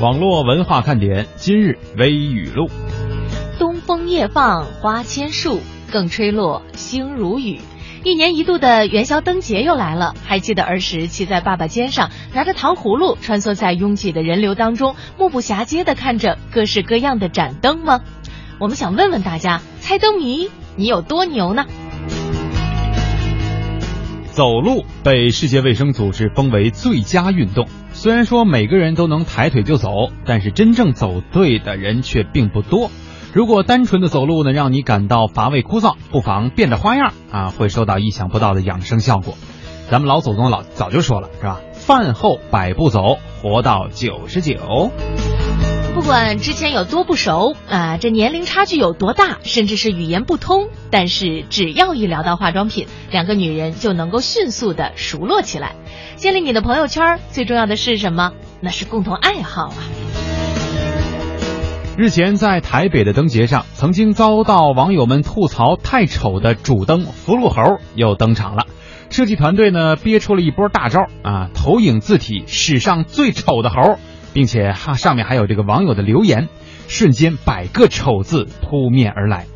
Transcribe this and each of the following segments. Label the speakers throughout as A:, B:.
A: 网络文化看点今日微语录：
B: 东风夜放花千树，更吹落星如雨。一年一度的元宵灯节又来了，还记得儿时骑在爸爸肩上，拿着糖葫芦穿梭在拥挤的人流当中，目不暇接的看着各式各样的盏灯吗？我们想问问大家，猜灯谜你有多牛呢？
A: 走路被世界卫生组织封为最佳运动。虽然说每个人都能抬腿就走，但是真正走对的人却并不多。如果单纯的走路呢，让你感到乏味枯燥，不妨变着花样啊，会收到意想不到的养生效果。咱们老祖宗老早就说了，是吧？饭后百步走，活到九十九。
B: 不管之前有多不熟啊，这年龄差距有多大，甚至是语言不通，但是只要一聊到化妆品，两个女人就能够迅速的熟络起来。建立你的朋友圈，最重要的是什么？那是共同爱好啊。
A: 日前在台北的灯节上，曾经遭到网友们吐槽太丑的主灯福禄猴又登场了。设计团队呢憋出了一波大招啊，投影字体史上最丑的猴。并且哈上面还有这个网友的留言，瞬间百个丑字扑面而来。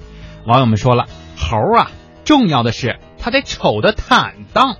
A: 网友们说了，猴啊，重要的是它得丑的坦荡。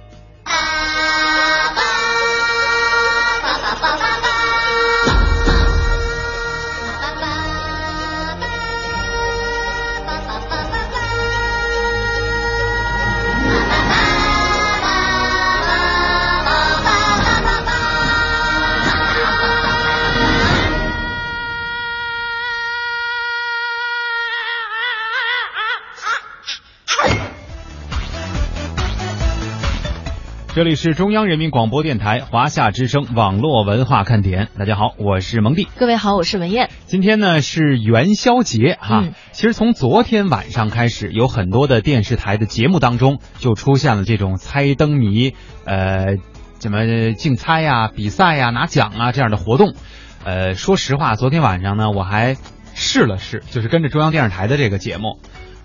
A: 这里是中央人民广播电台华夏之声网络文化看点。大家好，我是蒙蒂。
B: 各位好，我是文艳。
A: 今天呢是元宵节哈。其实从昨天晚上开始，有很多的电视台的节目当中就出现了这种猜灯谜，呃，怎么竞猜呀、比赛呀、拿奖啊这样的活动。呃，说实话，昨天晚上呢我还试了试，就是跟着中央电视台的这个节目。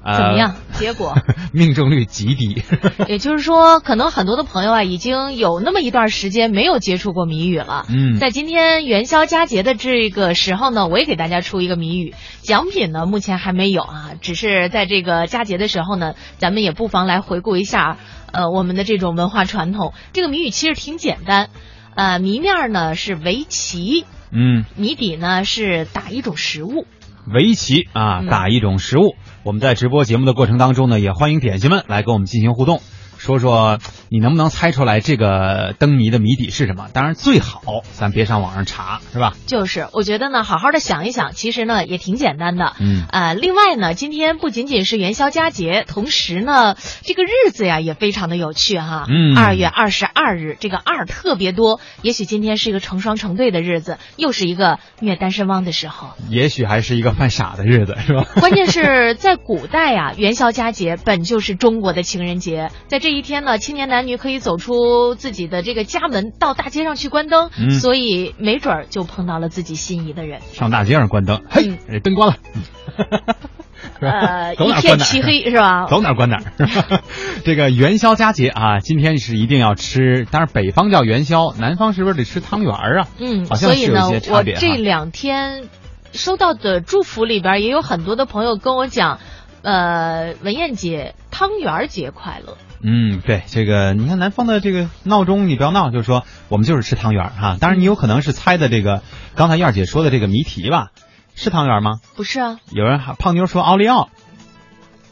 B: 怎么样？结果
A: 命中率极低。
B: 也就是说，可能很多的朋友啊，已经有那么一段时间没有接触过谜语了。
A: 嗯，
B: 在今天元宵佳节的这个时候呢，我也给大家出一个谜语。奖品呢，目前还没有啊，只是在这个佳节的时候呢，咱们也不妨来回顾一下，呃，我们的这种文化传统。这个谜语其实挺简单，呃，谜面呢是围棋，
A: 嗯，
B: 谜底呢是打一种食物。
A: 围棋啊，打一种食物。我们在直播节目的过程当中呢，也欢迎点心们来跟我们进行互动。说说你能不能猜出来这个灯谜的谜底是什么？当然最好咱别上网上查，是吧？
B: 就是，我觉得呢，好好的想一想，其实呢也挺简单的。
A: 嗯，
B: 呃，另外呢，今天不仅仅是元宵佳节，同时呢，这个日子呀也非常的有趣哈。
A: 嗯，
B: 二月二十二日，这个二特别多，也许今天是一个成双成对的日子，又是一个虐单身汪的时候。
A: 也许还是一个犯傻的日子，是吧？
B: 关键是在古代呀，元宵佳节本就是中国的情人节，在这。这一天呢，青年男女可以走出自己的这个家门，到大街上去关灯，所以没准儿就碰到了自己心仪的人。
A: 上大街上关灯，嘿，灯关了，
B: 呃，一片漆黑是吧？
A: 走哪关哪。这个元宵佳节啊，今天是一定要吃，当然北方叫元宵，南方是不是得吃汤圆啊？
B: 嗯，
A: 好像是有些
B: 差别。我这两天收到的祝福里边，也有很多的朋友跟我讲，呃，文艳姐汤圆节快乐。
A: 嗯，对，这个你看南方的这个闹钟，你不要闹，就是说我们就是吃汤圆哈。当然，你有可能是猜的这个刚才燕儿姐说的这个谜题吧？是汤圆吗？
B: 不是啊。
A: 有人胖妞说奥利奥，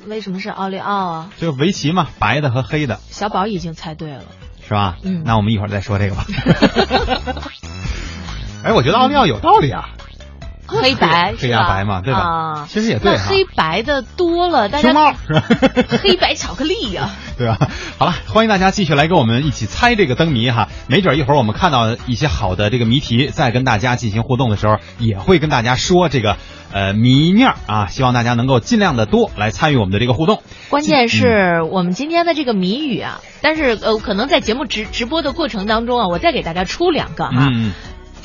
B: 为什么是奥利奥啊？
A: 就围棋嘛，白的和黑的。
B: 小宝已经猜对了，
A: 是吧？
B: 嗯。
A: 那我们一会儿再说这个吧。哎，我觉得奥利奥有道理啊。
B: 黑白
A: 黑加白嘛，对吧？其实也对。
B: 黑白的多了，大
A: 家。猫是吧？
B: 黑白巧克力呀，
A: 对吧？好了，欢迎大家继续来跟我们一起猜这个灯谜哈。没准一会儿我们看到一些好的这个谜题，再跟大家进行互动的时候，也会跟大家说这个呃谜面啊。希望大家能够尽量的多来参与我们的这个互动。
B: 关键是我们今天的这个谜语啊，但是呃，可能在节目直直播的过程当中啊，我再给大家出两个哈。
A: 嗯。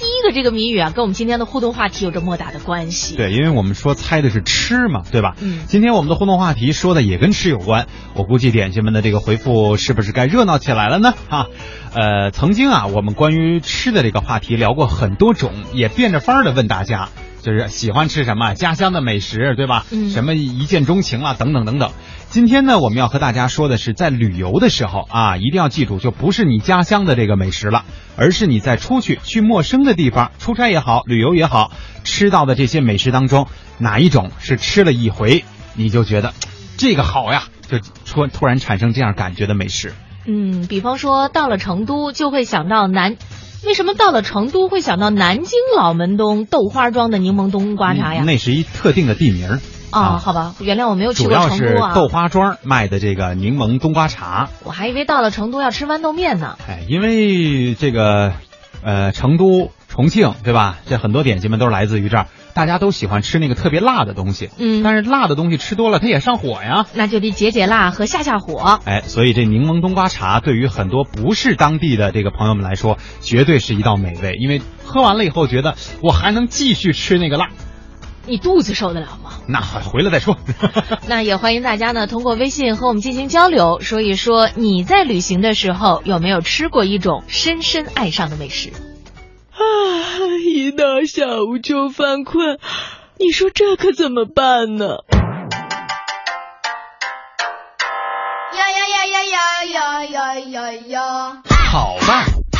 B: 第一个这个谜语啊，跟我们今天的互动话题有着莫大的关系。
A: 对，因为我们说猜的是吃嘛，对吧？
B: 嗯
A: 今天我们的互动话题说的也跟吃有关，我估计点心们的这个回复是不是该热闹起来了呢？啊，呃，曾经啊，我们关于吃的这个话题聊过很多种，也变着法儿的问大家，就是喜欢吃什么家乡的美食，对吧？
B: 嗯
A: 什么一见钟情啦，等等等等。今天呢，我们要和大家说的是，在旅游的时候啊，一定要记住，就不是你家乡的这个美食了，而是你在出去去陌生的地方出差也好，旅游也好，吃到的这些美食当中，哪一种是吃了一回你就觉得这个好呀，就突突然产生这样感觉的美食？
B: 嗯，比方说到了成都就会想到南，为什么到了成都会想到南京老门东豆花庄的柠檬冬瓜茶呀？
A: 那是一特定的地名儿
B: 啊，好吧，原谅我没有去过
A: 主要是豆花庄卖的这个柠檬冬瓜茶。
B: 我还以为到了成都要吃豌豆面呢。
A: 哎，因为这个，呃，成都、重庆，对吧？这很多点心们都是来自于这儿，大家都喜欢吃那个特别辣的东西。
B: 嗯，
A: 但是辣的东西吃多了，它也上火呀。
B: 那就得解解辣和下下火。
A: 哎，所以这柠檬冬瓜茶对于很多不是当地的这个朋友们来说，绝对是一道美味，因为喝完了以后觉得我还能继续吃那个辣，
B: 你肚子受得了吗？
A: 那回来再说。
B: 那也欢迎大家呢通过微信和我们进行交流，说一说你在旅行的时候有没有吃过一种深深爱上的美食。
C: 啊，一到下午就犯困，你说这可怎么办呢？
D: 呀呀呀呀呀呀呀呀呀！
E: 好吧，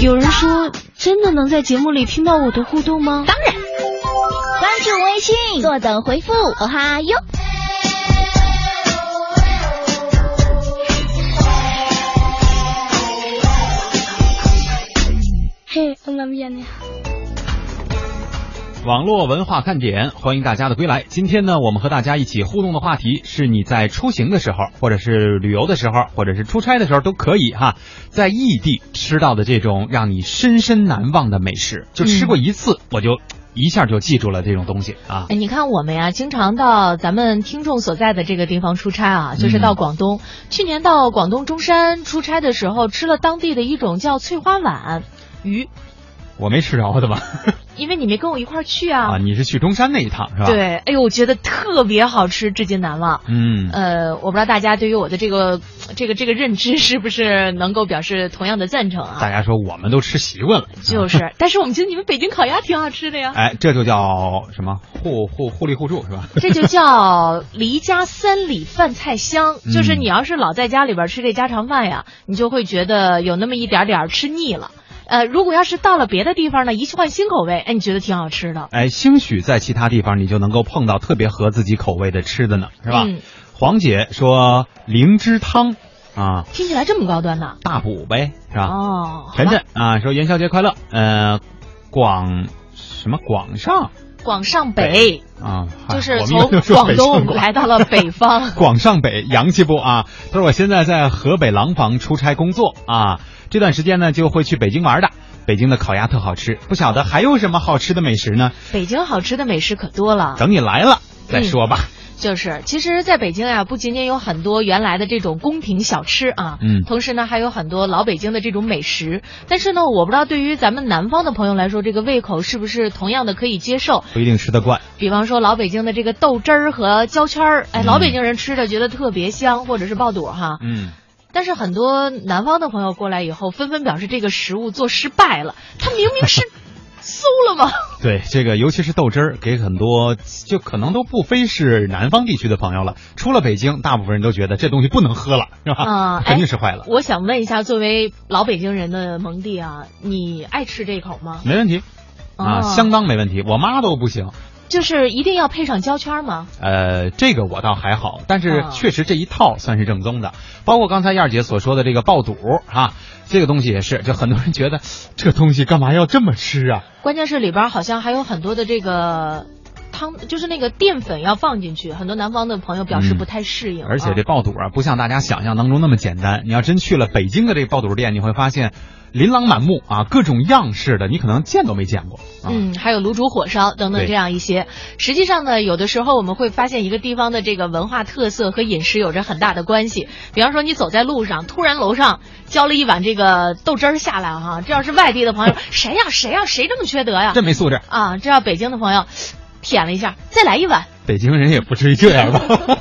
B: 有人说，真的能在节目里听到我的互动吗？
F: 当然，关注微信，坐等回复，哦哈哟。
D: 嘿，我那边呢？
A: 网络文化看点，欢迎大家的归来。今天呢，我们和大家一起互动的话题是你在出行的时候，或者是旅游的时候，或者是出差的时候都可以哈，在异地吃到的这种让你深深难忘的美食，就吃过一次，我就一下就记住了这种东西啊。
B: 哎，你看我们呀，经常到咱们听众所在的这个地方出差啊，就是到广东。去年到广东中山出差的时候，吃了当地的一种叫翠花碗鱼，
A: 我没吃着的吧？
B: 因为你没跟我一块儿去啊。
A: 啊，你是去中山那一趟是吧？，
B: 对，哎呦，我觉得特别好吃，至今难忘。
A: 嗯，
B: 呃，我不知道大家对于我的这个这个这个认知是不是能够表示同样的赞成啊？
A: 大家说我们都吃习惯了，
B: 就是，但是我们觉得你们北京烤鸭挺好吃的呀。
A: 哎，这就叫什么互互互利互助是吧？
B: 这就叫离家三里饭菜香，
A: 嗯
B: 就是你要是老在家里边吃这家常饭呀，你就会觉得有那么一点点吃腻了。呃，如果要是到了别的地方呢，一换新口味，哎，你觉得挺好吃的。
A: 哎，兴许在其他地方你就能够碰到特别合自己口味的吃的呢，是吧？
B: 嗯
A: 黄姐说灵芝汤啊，
B: 听起来这么高端呢？
A: 大补呗，是吧？
B: 哦，
A: 晨晨啊说元宵节快乐，呃，广什么广上
B: 广上北
A: 啊，嗨
B: 就是从广东来到了北方。
A: 广上北洋气不啊？他说我现在在河北廊坊出差工作啊，这段时间呢就会去北京玩的。北京的烤鸭特好吃，不晓得还有什么好吃的美食呢？
B: 北京好吃的美食可多了。
A: 等你来了再说吧。
B: 就是，其实，在北京呀、不仅仅有很多原来的这种宫廷小吃啊，
A: 嗯
B: 同时呢，还有很多老北京的这种美食。但是呢，我不知道对于咱们南方的朋友来说，这个胃口是不是同样的可以接受？
A: 不一定吃得惯。
B: 比方说老北京的这个豆汁儿和焦圈儿，哎，
A: 嗯
B: 老北京人吃着觉得特别香，或者是爆肚哈。
A: 嗯，
B: 但是很多南方的朋友过来以后，纷纷表示这个食物做失败了，它明明是 馊了吗？
A: 对这个，尤其是豆汁儿，给很多就可能都不非是南方地区的朋友了。出了北京，大部分人都觉得这东西不能喝了，是吧？
B: 啊
A: 肯定是坏了。
B: 我想问一下，作为老北京人的蒙蒂啊，你爱吃这口吗？
A: 没问题啊，
B: 哦
A: 相当没问题。我妈都不行，
B: 就是一定要配上胶圈吗？
A: 呃，这个我倒还好，但是
B: 啊
A: 确实这一套算是正宗的。包括刚才燕儿姐所说的这个爆肚啊，这个东西也是，就很多人觉得这东西干嘛要这么吃啊？
B: 关键是里边好像还有很多的这个汤，就是那个淀粉要放进去，很多南方的朋友表示
A: 嗯
B: 不太适应。
A: 而且
B: 啊
A: 这爆肚啊，不像大家想象当中那么简单。你要真去了北京的这个爆肚店，你会发现琳琅满目啊，各种样式的，你可能见都没见过。啊、
B: 嗯，还有卤煮火烧等等这样一些。实际上呢，有的时候我们会发现一个地方的这个文化特色和饮食有着很大的关系。比方说，你走在路上，突然楼上浇了一碗这个豆汁儿下来哈，这要是外地的朋友，谁呀谁呀谁这么缺德呀？
A: 真没素质。
B: 啊，这要北京的朋友，舔了一下，再来一碗。
A: 北京人也不至于这样吧？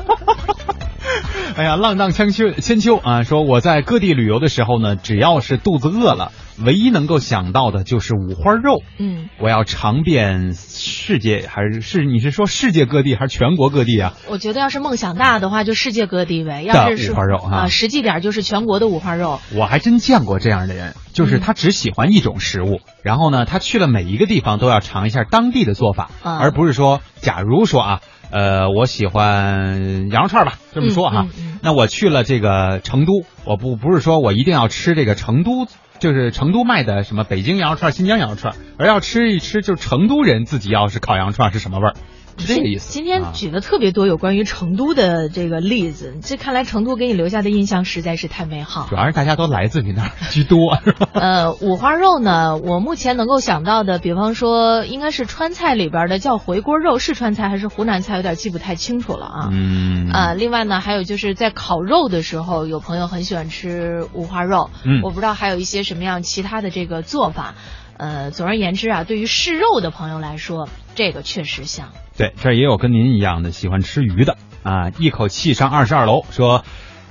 A: 哎呀，浪荡千秋千秋啊！说我在各地旅游的时候呢，只要是肚子饿了，唯一能够想到的就是五花肉。
B: 嗯，
A: 我要尝遍世界，还是是你是说世界各地还是全国各地啊？
B: 我觉得要是梦想大的话，就世界各地呗。要是
A: 的五花肉啊
B: 啊，实际点就是全国的五花肉。
A: 我还真见过这样的人，就是他只喜欢一种食物，然后呢，他去了每一个地方都要尝一下当地的做法，
B: 啊
A: 而不是说，假如说啊，呃，我喜欢羊肉串吧，这么说哈，
B: 嗯嗯嗯
A: 那我去了这个成都，我不不是说我一定要吃这个成都。就是成都卖的什么北京羊肉串、新疆羊肉串，而要吃一吃，就是成都人自己要是烤羊肉串是什么味儿，是这个意思。
B: 今天
A: 啊
B: 举了特别多有关于成都的这个例子，这看来成都给你留下的印象实在是太美好
A: 主。要是大家都来自你那儿居多，是吧？
B: 呃，五花肉呢，我目前能够想到的，比方说应该是川菜里边的叫回锅肉，是川菜还是湖南菜，有点记不太清楚了啊。
A: 嗯
B: 呃，另外呢，还有就是在烤肉的时候，有朋友很喜欢吃五花肉。
A: 嗯
B: 我不知道还有一些什么样其他的这个做法。呃，总而言之啊，对于嗜肉的朋友来说，这个确实香。
A: 对，这也有跟您一样的喜欢吃鱼的啊，一口气上二十二楼，说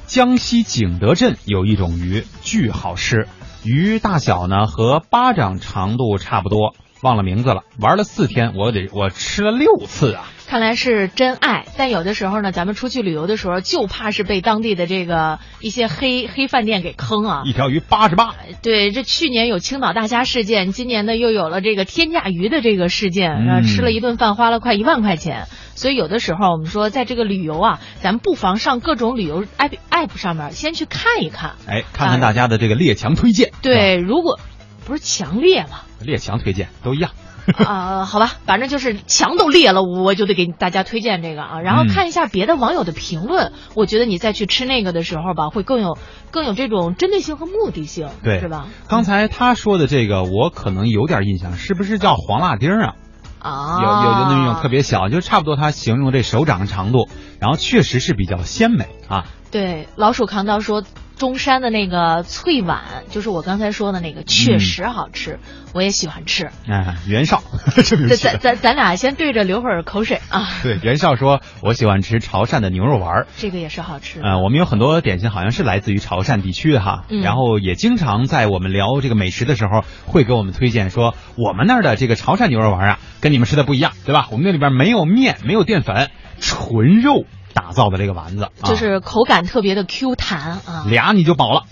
A: 江西景德镇有一种鱼巨好吃，鱼大小呢和巴掌长度差不多，忘了名字了。玩了四天，我得我吃了六次啊。
B: 看来是真爱，但有的时候呢，咱们出去旅游的时候，就怕是被当地的这个一些黑黑饭店给坑啊。
A: 一条鱼八十八，
B: 对，这去年有青岛大虾事件，今年呢又有了这个天价鱼的这个事件，
A: 嗯
B: 吃了一顿饭花了快一万块钱。所以有的时候我们说，在这个旅游啊，咱们不妨上各种旅游 app app 上面先去看一看。
A: 哎，看看大家的这个列强推荐。
B: 对，如果不是强烈嘛，
A: 列强推荐都一样。
B: 啊、好吧，反正就是墙都裂了，我就得给大家推荐这个啊，然后
A: 嗯
B: 看一下别的网友的评论，我觉得你再去吃那个的时候吧，会更有更有这种针对性和目的性，
A: 对，
B: 是吧？
A: 刚才他说的这个，我可能有点印象，是不是叫黄辣丁啊？
B: 啊，
A: 有有的那种特别小，就差不多他形容这手掌的长度，然后确实是比较鲜美啊。
B: 对，老鼠扛刀说中山的那个脆碗，就是我刚才说的那个，确实好吃，我也喜欢吃。
A: 嗯，袁绍 这
B: 咱咱咱咱俩先对着流会儿口水啊，
A: 对，袁绍说，我喜欢吃潮汕的牛肉丸。
B: 这个也是好吃的。
A: 呃，我们有很多点心好像是来自于潮汕地区的哈，
B: 嗯
A: 然后也经常在我们聊这个美食的时候，会给我们推荐说，我们那儿的这个潮汕牛肉丸啊，跟你们吃的不一样，对吧？我们那里边没有面，没有淀粉，纯肉打造的这个丸子，啊、
B: 就是口感特别的 Q 弹啊
A: 俩你就饱了。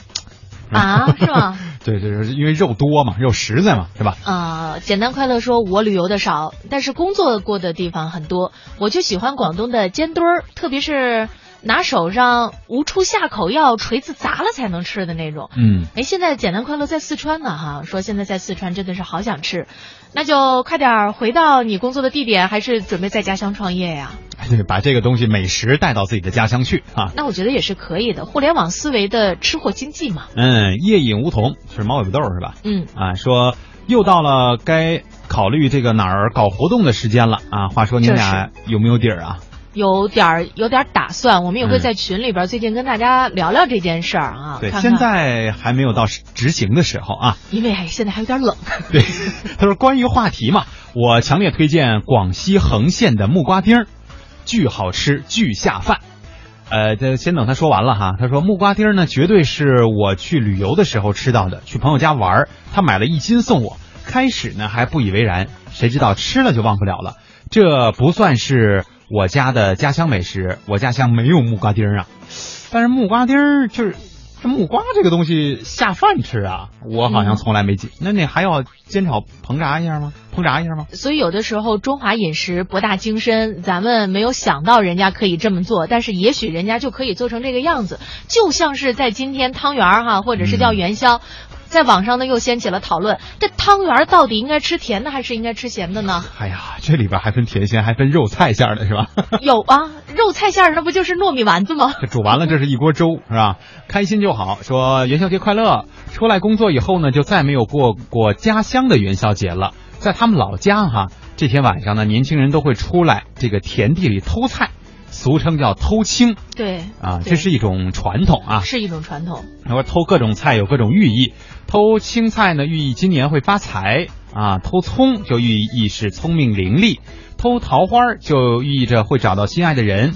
B: 啊，是吗？
A: 对对对，因为肉多嘛，肉实在嘛，是吧？
B: 啊、简单快乐说，我旅游的少，但是工作过的地方很多。我就喜欢广东的煎堆儿，特别是拿手上无处下口，要锤子砸了才能吃的那种。
A: 嗯，
B: 哎，现在简单快乐在四川呢，哈，说现在在四川真的是好想吃，那就快点回到你工作的地点，还是准备在家乡创业呀？
A: 对，把这个东西美食带到自己的家乡去啊。
B: 那我觉得也是可以的，互联网思维的吃货经济嘛。
A: 嗯，夜饮梧桐是猫尾巴豆是吧？
B: 嗯，
A: 啊，说又到了该考虑这个哪儿搞活动的时间了啊。话说你们俩有没有底儿啊？
B: 有点儿有点儿打算，我们也会
A: 嗯
B: 在群里边儿最近跟大家聊聊这件事儿啊。
A: 对，
B: 看看
A: 现在还没有到执行的时候啊。
B: 因为哎现在还有点冷。
A: 对，他说关于话题嘛，我强烈推荐广西横县的木瓜丁儿，巨好吃，巨下饭。呃，这先等他说完了哈。他说木瓜丁儿呢，绝对是我去旅游的时候吃到的，去朋友家玩儿，他买了一斤送我。开始呢还不以为然，谁知道吃了就忘不了了。这不算是我家的家乡美食，我家乡没有木瓜丁儿啊。但是木瓜丁儿就是这木瓜这个东西下饭吃啊，我好像从来没见。那你还要煎炒烹炸一下吗？烹炸一下吗？
B: 所以有的时候中华饮食博大精深，咱们没有想到人家可以这么做，但是也许人家就可以做成这个样子。就像是在今天汤圆儿哈，或者是叫元宵，在网上呢又掀起了讨论，这汤圆到底应该吃甜的还是应该吃咸的呢？
A: 哎呀，这里边还分甜咸，还分肉菜馅儿的是吧？
B: 有啊，肉菜馅儿那不就是糯米丸子吗？
A: 这煮完了，这是一锅粥，是吧？开心就好。说元宵节快乐。出来工作以后呢，就再没有过过家乡的元宵节了。在他们老家哈，这天晚上呢，年轻人都会出来这个田地里偷菜，俗称叫偷青
B: 对，
A: 啊，这是一种传统啊。
B: 是一种传统。
A: 然后偷各种菜有各种寓意，偷青菜呢寓意今年会发财。啊，偷葱就寓意是聪明伶俐，偷桃花就寓意着会找到心爱的人。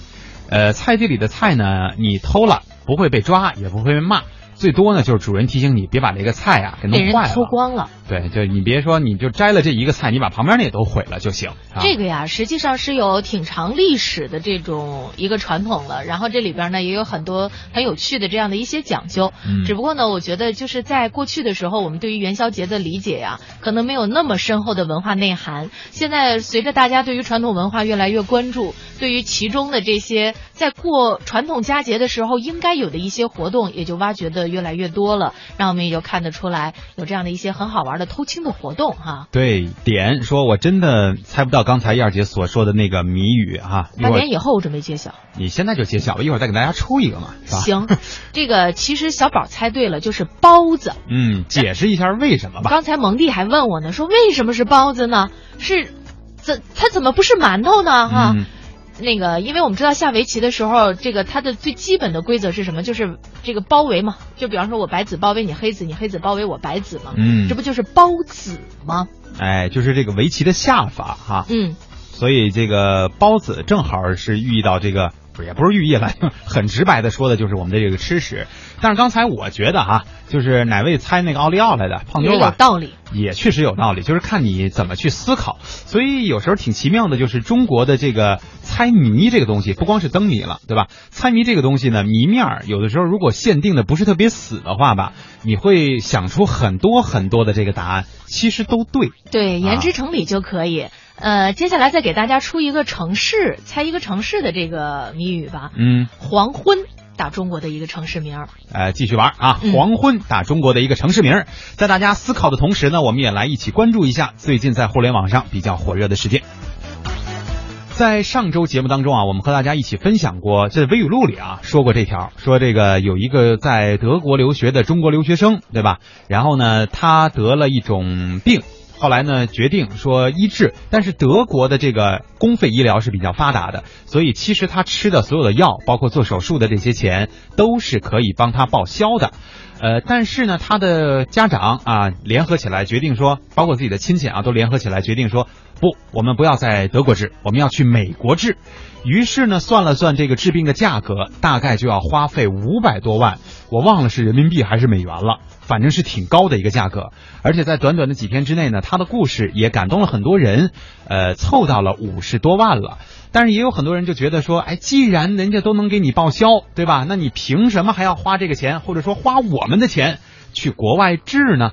A: 呃，菜地里的菜呢，你偷了不会被抓，也不会被骂，最多呢就是主人提醒你别把这个菜啊给弄坏了。
B: 偷光了。
A: 对，就你别说，你就摘了这一个菜，你把旁边那也都毁了就行。啊、
B: 这个呀，实际上是有挺长历史的这种一个传统了。然后这里边呢，也有很多很有趣的这样的一些讲究。
A: 嗯
B: 只不过呢，我觉得就是在过去的时候，我们对于元宵节的理解呀，可能没有那么深厚的文化内涵。现在随着大家对于传统文化越来越关注，对于其中的这些在过传统佳节的时候应该有的一些活动，也就挖掘的越来越多了。让我们也就看得出来，有这样的一些很好玩的偷青的活动哈。
A: 对点说，我真的猜不到刚才燕儿姐所说的那个谜语哈、一
B: 半年以后我准备揭晓。
A: 你现在就揭晓吧，一会儿再给大家出一个嘛，是吧？
B: 行，这个其实小宝猜对了，就是包子。
A: 嗯，解释一下为什么吧。
B: 刚才蒙蒂还问我呢，说为什么是包子呢？是怎它怎么不是馒头呢？哈、
A: 嗯
B: 那个，因为我们知道下围棋的时候，这个它的最基本的规则是什么？就是这个包围嘛。就比方说我白子包围你黑子，你黑子包围我白子嘛。
A: 嗯
B: 这不就是包子吗？
A: 哎，就是这个围棋的下法哈，
B: 嗯，
A: 所以这个包子正好是寓意到这个，不也不是寓意了，很直白的说的就是我们的这个吃食。但是刚才我觉得哈，就是哪位猜那个奥利奥来的胖妞吧
B: 道理。
A: 也确实有道理，就是看你怎么去思考。所以有时候挺奇妙的，就是中国的这个猜谜这个东西，不光是灯谜了，对吧？猜谜这个东西呢，谜面儿有的时候如果限定的不是特别死的话吧，你会想出很多很多的这个答案，其实都对。
B: 对，言
A: 啊
B: 之成理就可以。呃，接下来再给大家出一个城市，猜一个城市的这个谜语吧。
A: 嗯，
B: 黄昏，打中国的一个城市名儿。
A: 呃，继续玩啊！
B: 嗯
A: 黄昏打中国的一个城市名儿，在大家思考的同时呢，我们也来一起关注一下最近在互联网上比较火热的事件。在上周节目当中啊，我们和大家一起分享过，这微语录里啊说过这条，说这个有一个在德国留学的中国留学生，对吧？然后呢，他得了一种病，后来呢决定说医治，但是德国的这个公费医疗是比较发达的，所以其实他吃的所有的药，包括做手术的这些钱，都是可以帮他报销的。呃，但是呢，他的家长啊联合起来决定说，包括自己的亲戚啊都联合起来决定说，不，我们不要在德国治，我们要去美国治。于是呢，算了算这个治病的价格，大概就要花费五百多万，我忘了是人民币还是美元了，反正是挺高的一个价格。而且在短短的几天之内呢，他的故事也感动了很多人，呃，凑到了五十多万了。但是也有很多人就觉得说，哎，既然人家都能给你报销，对吧？那你凭什么还要花这个钱，或者说花我们的钱去国外治呢？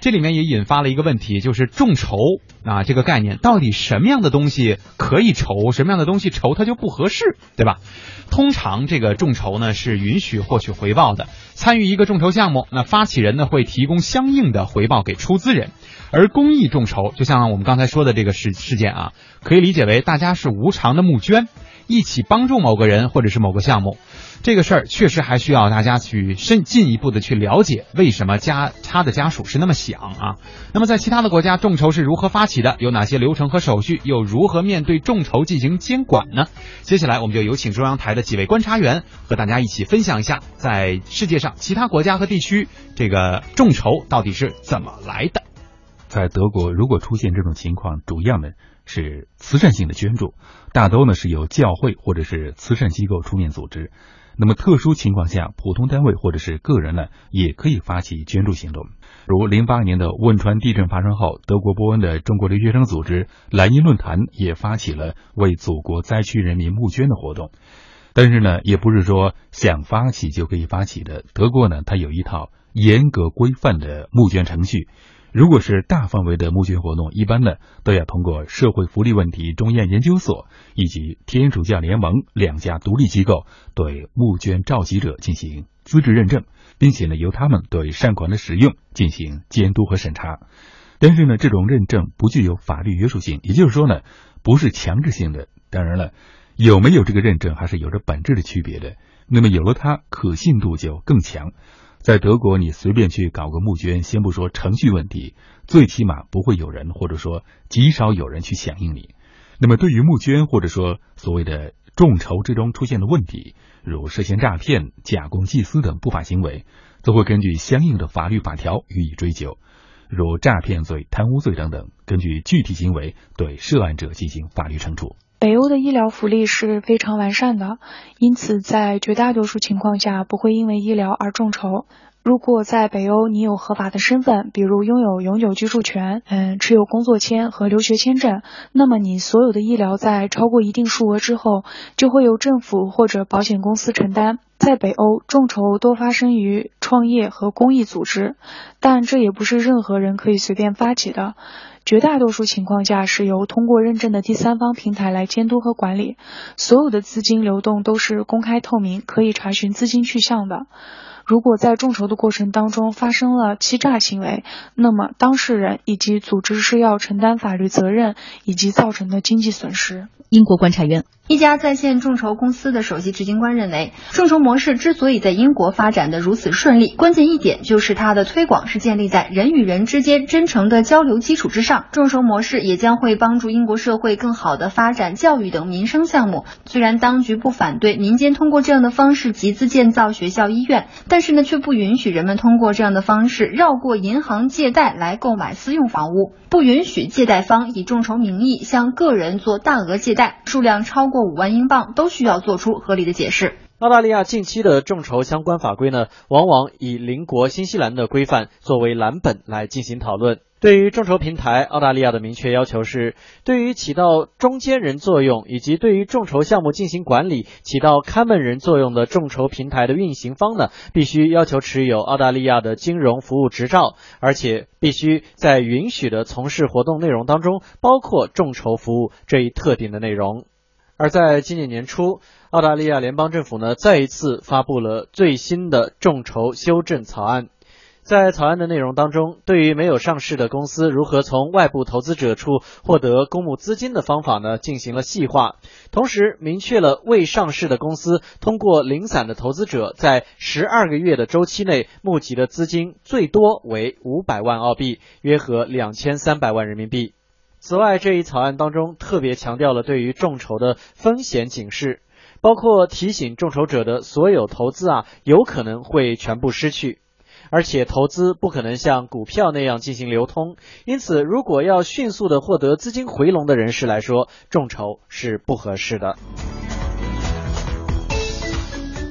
A: 这里面也引发了一个问题，就是众筹啊这个概念，到底什么样的东西可以筹，什么样的东西筹它就不合适，对吧？通常这个众筹呢是允许获取回报的，参与一个众筹项目，那发起人呢会提供相应的回报给出资人，而公益众筹就像我们刚才说的这个事事件啊，可以理解为大家是无偿的募捐，一起帮助某个人或者是某个项目。这个事儿确实还需要大家去深进一步的去了解，为什么家他的家属是那么想啊？那么在其他的国家，众筹是如何发起的？有哪些流程和手续？又如何面对众筹进行监管呢？接下来我们就有请中央台的几位观察员和大家一起分享一下，在世界上其他国家和地区，这个众筹到底是怎么来的？
G: 在德国，如果出现这种情况，主要呢是慈善性的捐助，大都呢是由教会或者是慈善机构出面组织。那么特殊情况下，普通单位或者是个人呢，也可以发起捐助行动。如零八年的汶川地震发生后，德国波恩的中国留学生组织蓝茵论坛也发起了为祖国灾区人民募捐的活动。但是呢，也不是说想发起就可以发起的。德国呢，它有一套严格规范的募捐程序。如果是大范围的募捐活动，一般呢都要通过社会福利问题中央研究所以及天主教联盟两家独立机构对募捐召集者进行资质认证，并且呢由他们对善款的使用进行监督和审查。但是呢，这种认证不具有法律约束性，也就是说呢，不是强制性的。当然了，有没有这个认证还是有着本质的区别的。那么有了它，可信度就更强。在德国，你随便去搞个募捐，先不说程序问题，最起码不会有人或者说极少有人去响应你。那么，对于募捐或者说所谓的众筹之中出现的问题，如涉嫌诈骗、假公济私等不法行为，则会根据相应的法律法条予以追究，如诈骗罪、贪污罪等等，根据具体行为对涉案者进行法律惩处。
H: 北欧的医疗福利是非常完善的，因此在绝大多数情况下不会因为医疗而众筹。如果在北欧你有合法的身份，比如拥有永久居住权，嗯，持有工作签和留学签证，那么你所有的医疗在超过一定数额之后，就会由政府或者保险公司承担。在北欧，众筹多发生于创业和公益组织，但这也不是任何人可以随便发起的。绝大多数情况下是由通过认证的第三方平台来监督和管理，所有的资金流动都是公开透明，可以查询资金去向的。如果在众筹的过程当中发生了欺诈行为，那么当事人以及组织是要承担法律责任以及造成的经济损失。
B: 英国观察员。
I: 一家在线众筹公司的首席执行官认为，众筹模式之所以在英国发展的如此顺利，关键一点就是它的推广是建立在人与人之间真诚的交流基础之上。众筹模式也将会帮助英国社会更好的发展教育等民生项目。虽然当局不反对民间通过这样的方式集资建造学校、医院，但是呢，却不允许人们通过这样的方式绕过银行借贷来购买私用房屋，不允许借贷方以众筹名义向个人做大额借贷，数量超过。五万英镑都需要做出合理的解释。
J: 澳大利亚近期的众筹相关法规呢，往往以邻国新西兰的规范作为蓝本来进行讨论。对于众筹平台，澳大利亚的明确要求是：对于起到中间人作用以及对于众筹项目进行管理、起到看门人作用的众筹平台的运行方呢，必须要求持有澳大利亚的金融服务执照，而且必须在允许的从事活动内容当中包括众筹服务这一特定的内容。而在今年年初，澳大利亚联邦政府呢再一次发布了最新的众筹修正草案。在草案的内容当中，对于没有上市的公司如何从外部投资者处获得公募资金的方法呢进行了细化，同时明确了未上市的公司通过零散的投资者在十二个月的周期内募集的资金最多为五百万澳币，约合两千三百万人民币。此外，这一草案当中特别强调了对于众筹的风险警示，包括提醒众筹者的所有投资啊有可能会全部失去，而且投资不可能像股票那样进行流通，因此如果要迅速的获得资金回笼的人士来说，众筹是不合适的。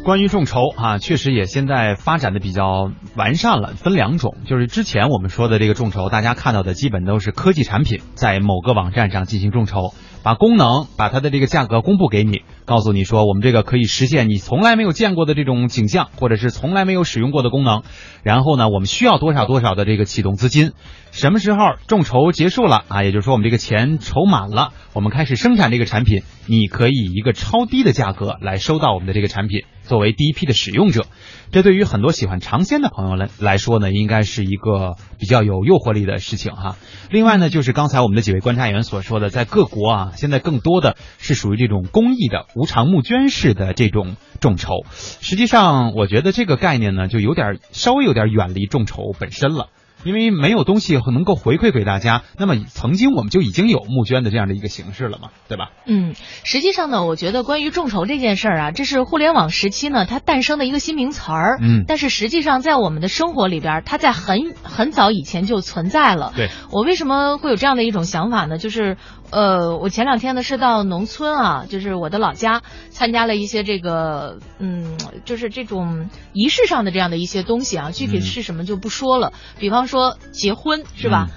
A: 关于众筹啊，确实也现在发展的比较完善了，分两种，就是之前我们说的这个众筹，大家看到的基本都是科技产品在某个网站上进行众筹，把功能、把它的这个价格公布给你，告诉你说我们这个可以实现你从来没有见过的这种景象，或者是从来没有使用过的功能，然后呢，我们需要多少多少的这个启动资金，什么时候众筹结束了啊，也就是说我们这个钱筹满了，我们开始生产这个产品，你可以以一个超低的价格来收到我们的这个产品。作为第一批的使用者，这对于很多喜欢尝鲜的朋友来来说呢，应该是一个比较有诱惑力的事情哈。另外呢，就是刚才我们的几位观察员所说的，在各国啊，现在更多的是属于这种公益的无偿募捐式的这种众筹。实际上，我觉得这个概念呢，就有点稍微有点远离众筹本身了。因为没有东西能够回馈给大家，那么曾经我们就已经有募捐的这样的一个形式了嘛，对吧？
B: 嗯，实际上呢，我觉得关于众筹这件事儿啊，这是互联网时期呢它诞生的一个新名词儿。
A: 嗯，
B: 但是实际上在我们的生活里边，它在很很早以前就存在了。
A: 对，
B: 我为什么会有这样的一种想法呢？就是呃，我前两天呢是到农村啊，就是我的老家，参加了一些这个嗯，就是这种仪式上的这样的一些东西啊，具体是什么就不说了。比方。说结婚是吧？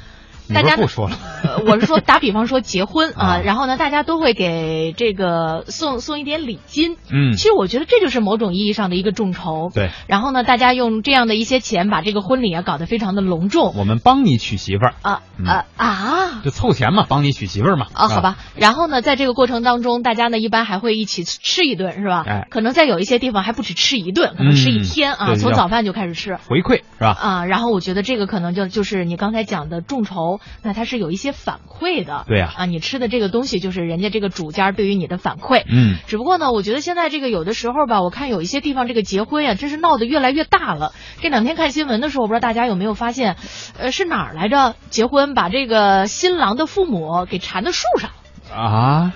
B: 大家
A: 不说了，
B: 呃我是说打比方说结婚啊，
A: 啊
B: 然后呢，大家都会给这个送送一点礼金。
A: 嗯
B: 其实我觉得这就是某种意义上的一个众筹。
A: 对。
B: 然后呢，大家用这样的一些钱把这个婚礼啊搞得非常的隆重
A: 我们帮你娶媳妇儿，
B: 啊
A: 嗯
B: 啊啊！
A: 就凑钱嘛，帮你娶媳妇儿嘛。
B: 啊，好吧。然后呢，在这个过程当中，大家呢一般还会一起吃一顿，是吧？
A: 哎
B: 可能在有一些地方还不止吃一顿，可能吃一天啊，从早饭就开始吃。
A: 回馈是吧？
B: 啊，然后我觉得这个可能就就是你刚才讲的众筹，那它是有一些反馈的。
A: 对啊
B: 啊，你吃的这个东西就是人家这个主家对于你的反馈。
A: 嗯，
B: 只不过呢，我觉得现在这个有的时候吧，我看有一些地方这个结婚呀，真是闹得越来越大了。这两天看新闻的时候，我不知道大家有没有发现，呃，是哪儿来着？结婚把这个新郎的父母给缠到树上。
A: 啊，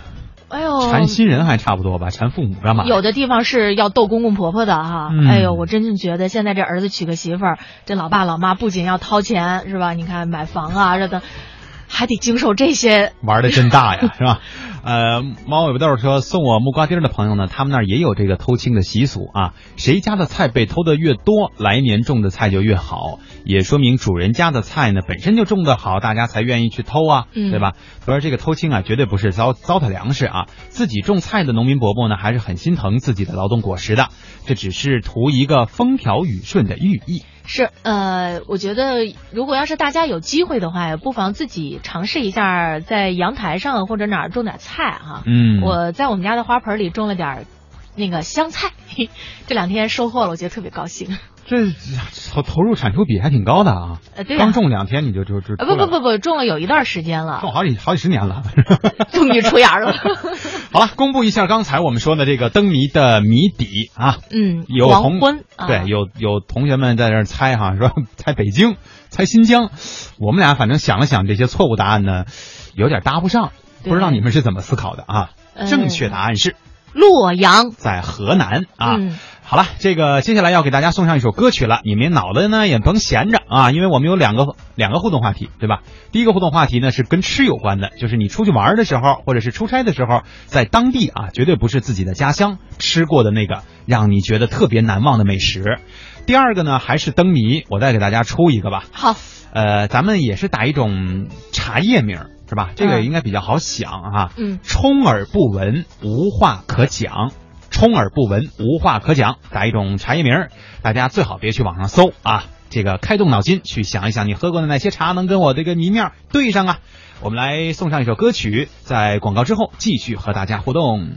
B: 哎呦，
A: 缠新人还差不多吧，缠父母干嘛？
B: 有的地方是要斗公公婆婆的哈，
A: 嗯
B: 哎呦，我真是觉得现在这儿子娶个媳妇儿，这老爸老妈不仅要掏钱是吧？你看买房啊这等，还得经受这些。
A: 玩的真大呀，是吧？呃，猫尾巴豆说送我木瓜丁的朋友呢，他们那儿也有这个偷青的习俗啊。谁家的菜被偷的越多，来年种的菜就越好，也说明主人家的菜呢本身就种的好，大家才愿意去偷啊，
B: 嗯
A: 对吧？不是这个偷青啊，绝对不是糟糟蹋粮食啊。自己种菜的农民伯伯呢，还是很心疼自己的劳动果实的，这只是图一个风调雨顺的寓意。
B: 是，呃，我觉得如果要是大家有机会的话，也不妨自己尝试一下，在阳台上或者哪儿种点菜哈。
A: 嗯
B: 我在我们家的花盆里种了点那个香菜，这两天收获了，我觉得特别高兴。
A: 这投投入产出比还挺高的啊！
B: 呃，对呀、
A: 刚种两天你就就就
B: 啊，不不不不，种了有一段时间了，
A: 种好几好几十年了。
B: 终于出芽了。
A: 好了，公布一下刚才我们说的这个灯谜的谜底啊。
B: 嗯，
A: 有同
B: 黄昏，啊、
A: 对，有有同学们在这猜哈，说猜北京，猜新疆。我们俩反正想了想，这些错误答案呢，有点搭不上，不知道你们是怎么思考的啊？
B: 呃
A: 正确答案是
B: 洛阳
A: 在河南啊。
B: 嗯
A: 好了，这个接下来要给大家送上一首歌曲了，你们脑袋呢也甭闲着啊，因为我们有两个两个互动话题，对吧？第一个互动话题呢是跟吃有关的，就是你出去玩的时候，或者是出差的时候，在当地啊，绝对不是自己的家乡吃过的那个让你觉得特别难忘的美食。第二个呢还是灯谜，我再给大家出一个吧。
B: 好，
A: 呃，咱们也是打一种茶叶名儿是吧？这个
B: 嗯
A: 应该比较好想啊。
B: 嗯
A: 充耳不闻，无话可讲。充耳不闻，无话可讲，打一种茶叶名儿，大家最好别去网上搜啊。这个开动脑筋去想一想，你喝过的哪些茶能跟我这个谜面对上啊？我们来送上一首歌曲，在广告之后继续和大家互动。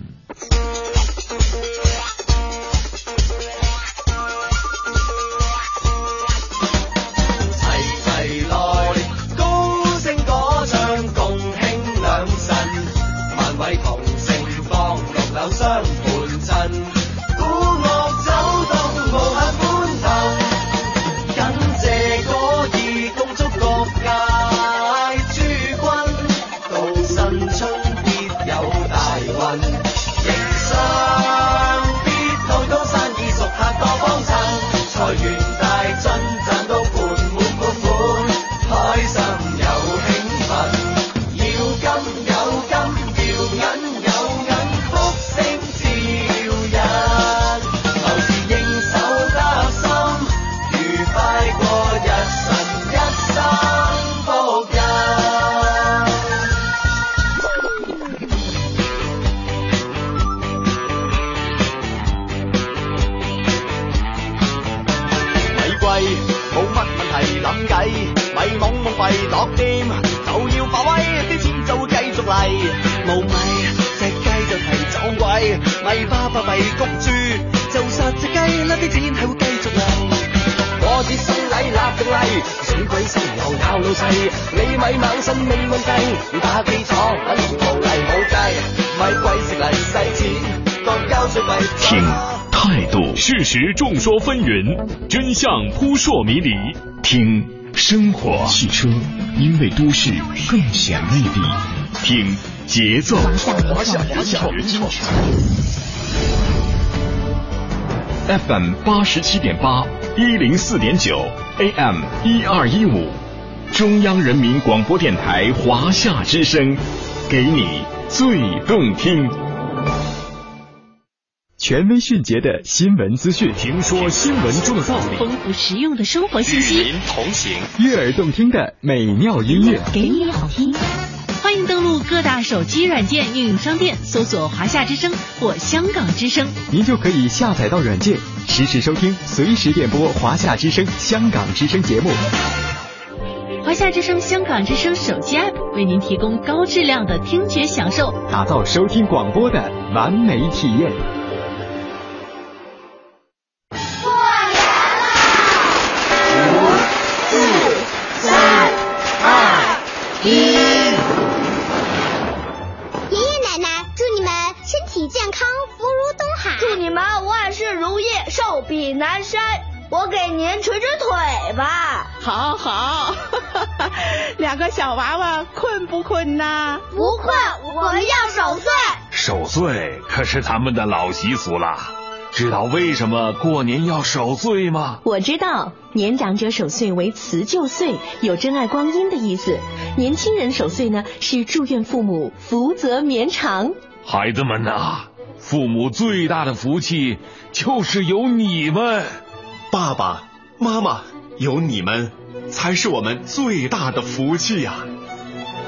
K: 巴巴閉谷住就殺隻雞，甩啲錢係會繼續嚟。過節送禮立定例，水鬼神又鬧老細，你咪猛信命運計，打基礎等無例冇計，咪鬼食嚟使錢，當交稅費。
E: 听态度，事实众说纷纭，真相扑朔迷离。听生活，汽车因为都市更显魅力。听节奏，华夏华夏精彩。FM 八十七点八，一零四点九，AM 一二一五，中央人民广播电台华夏之声，给你最动听。权威迅捷的新闻资讯，听说新闻中的道理，
F: 丰富实用的生活信息，
E: 与您同行，悦耳动听的美妙音乐，
F: 给你好听。
B: 各大手机软件应用商店搜索“华夏之声”或“香港之声”，
L: 您就可以下载到软件，实时收听，随时点播华夏之声、香港之声节目。
B: 华夏之声、香港之声手机 App 为您提供高质量的听觉享受，
L: 打造收听广播的完美体验。
M: 我给您捶捶腿吧。
N: 好好，两个小娃娃困不困呐？
M: 不困，我们要守岁。
E: 守岁可是咱们的老习俗了。知道为什么过年要守岁吗？
O: 我知道，年长者守岁为辞旧岁，有珍爱光阴的意思；年轻人守岁呢，是祝愿父母福泽绵长。
E: 孩子们呐、啊，父母最大的福气就是有你们。
P: 爸爸妈妈，有你们才是我们最大的福气呀、
K: 啊！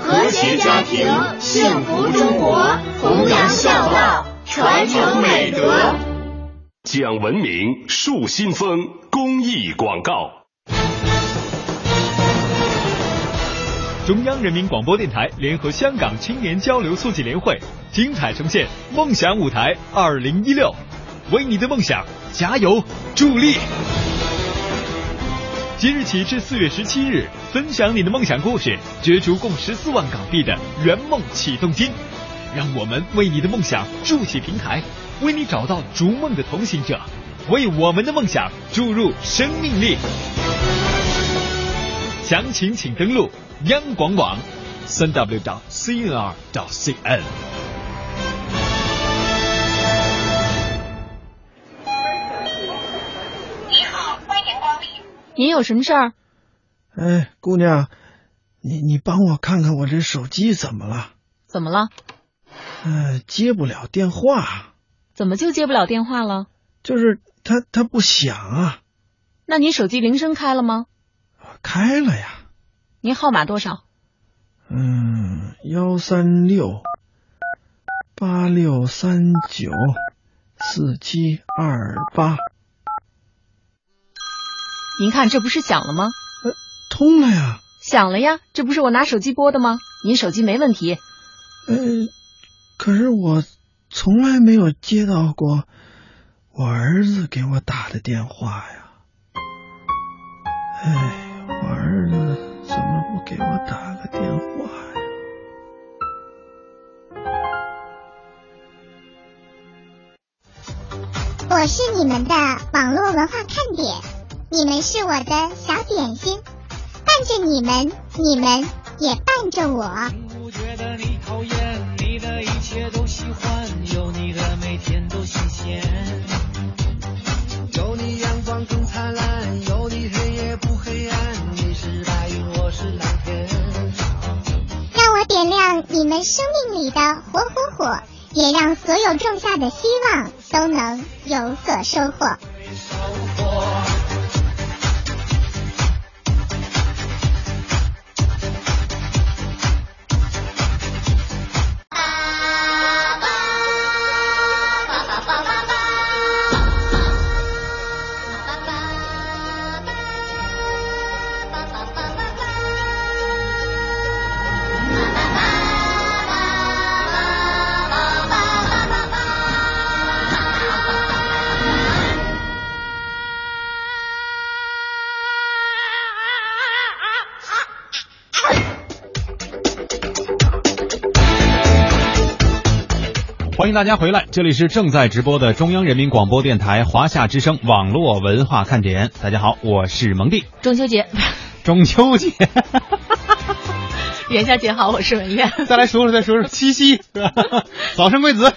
K: 和谐家庭，幸福中国，弘扬孝道，传承美德。
E: 讲文明，树新风，公益广告。
Q: 中央人民广播电台联合香港青年交流促进联会，精彩呈现《梦想舞台二零一六》，为你的梦想加油助力。即日起至四月十七日，分享你的梦想故事，角逐共十四万港币的圆梦启动金。让我们为你的梦想筑起平台，为你找到逐梦的同行者，为我们的梦想注入生命力。详情请登录央广网，三 w 到 cnr 到 cn。
B: 您有什么事儿？
R: 哎，姑娘，你你帮我看看我这手机怎么了？
B: 怎么了？
R: 呃，接不了电话。
B: 怎么就接不了电话了？
R: 就是它它不响啊。
B: 那你手机铃声开了吗？
R: 开了呀。
B: 您号码多少？
R: 嗯，幺三六八六三九四七二八。
B: 您看，这不是响了吗？
R: 呃，通了呀。
B: 响了呀，这不是我拿手机拨的吗？您手机没问题。
R: 呃，可是我从来没有接到过我儿子给我打的电话呀。哎，我儿子怎么不给我打个电话呀？
S: 我是你们的网络文化看点。你们是我的小点心，伴着你们，你们也伴着我。
K: 不觉得你讨厌，你的一切都喜欢，有你的每天都新鲜。有你阳光更灿烂，有你黑夜不黑暗，你是白云，我是蓝天。
S: 让我点亮你们生命里的火火火，也让所有种下的希望都能有所收获。
A: 迎大家回来，这里是正在直播的中央人民广播电台华夏之声网络文化看点。大家好，我是蒙蒂。
B: 中秋节，
A: 中秋节，
B: 元宵节好，我是文苑。
A: 再来说说，再说说，七夕，早生贵子。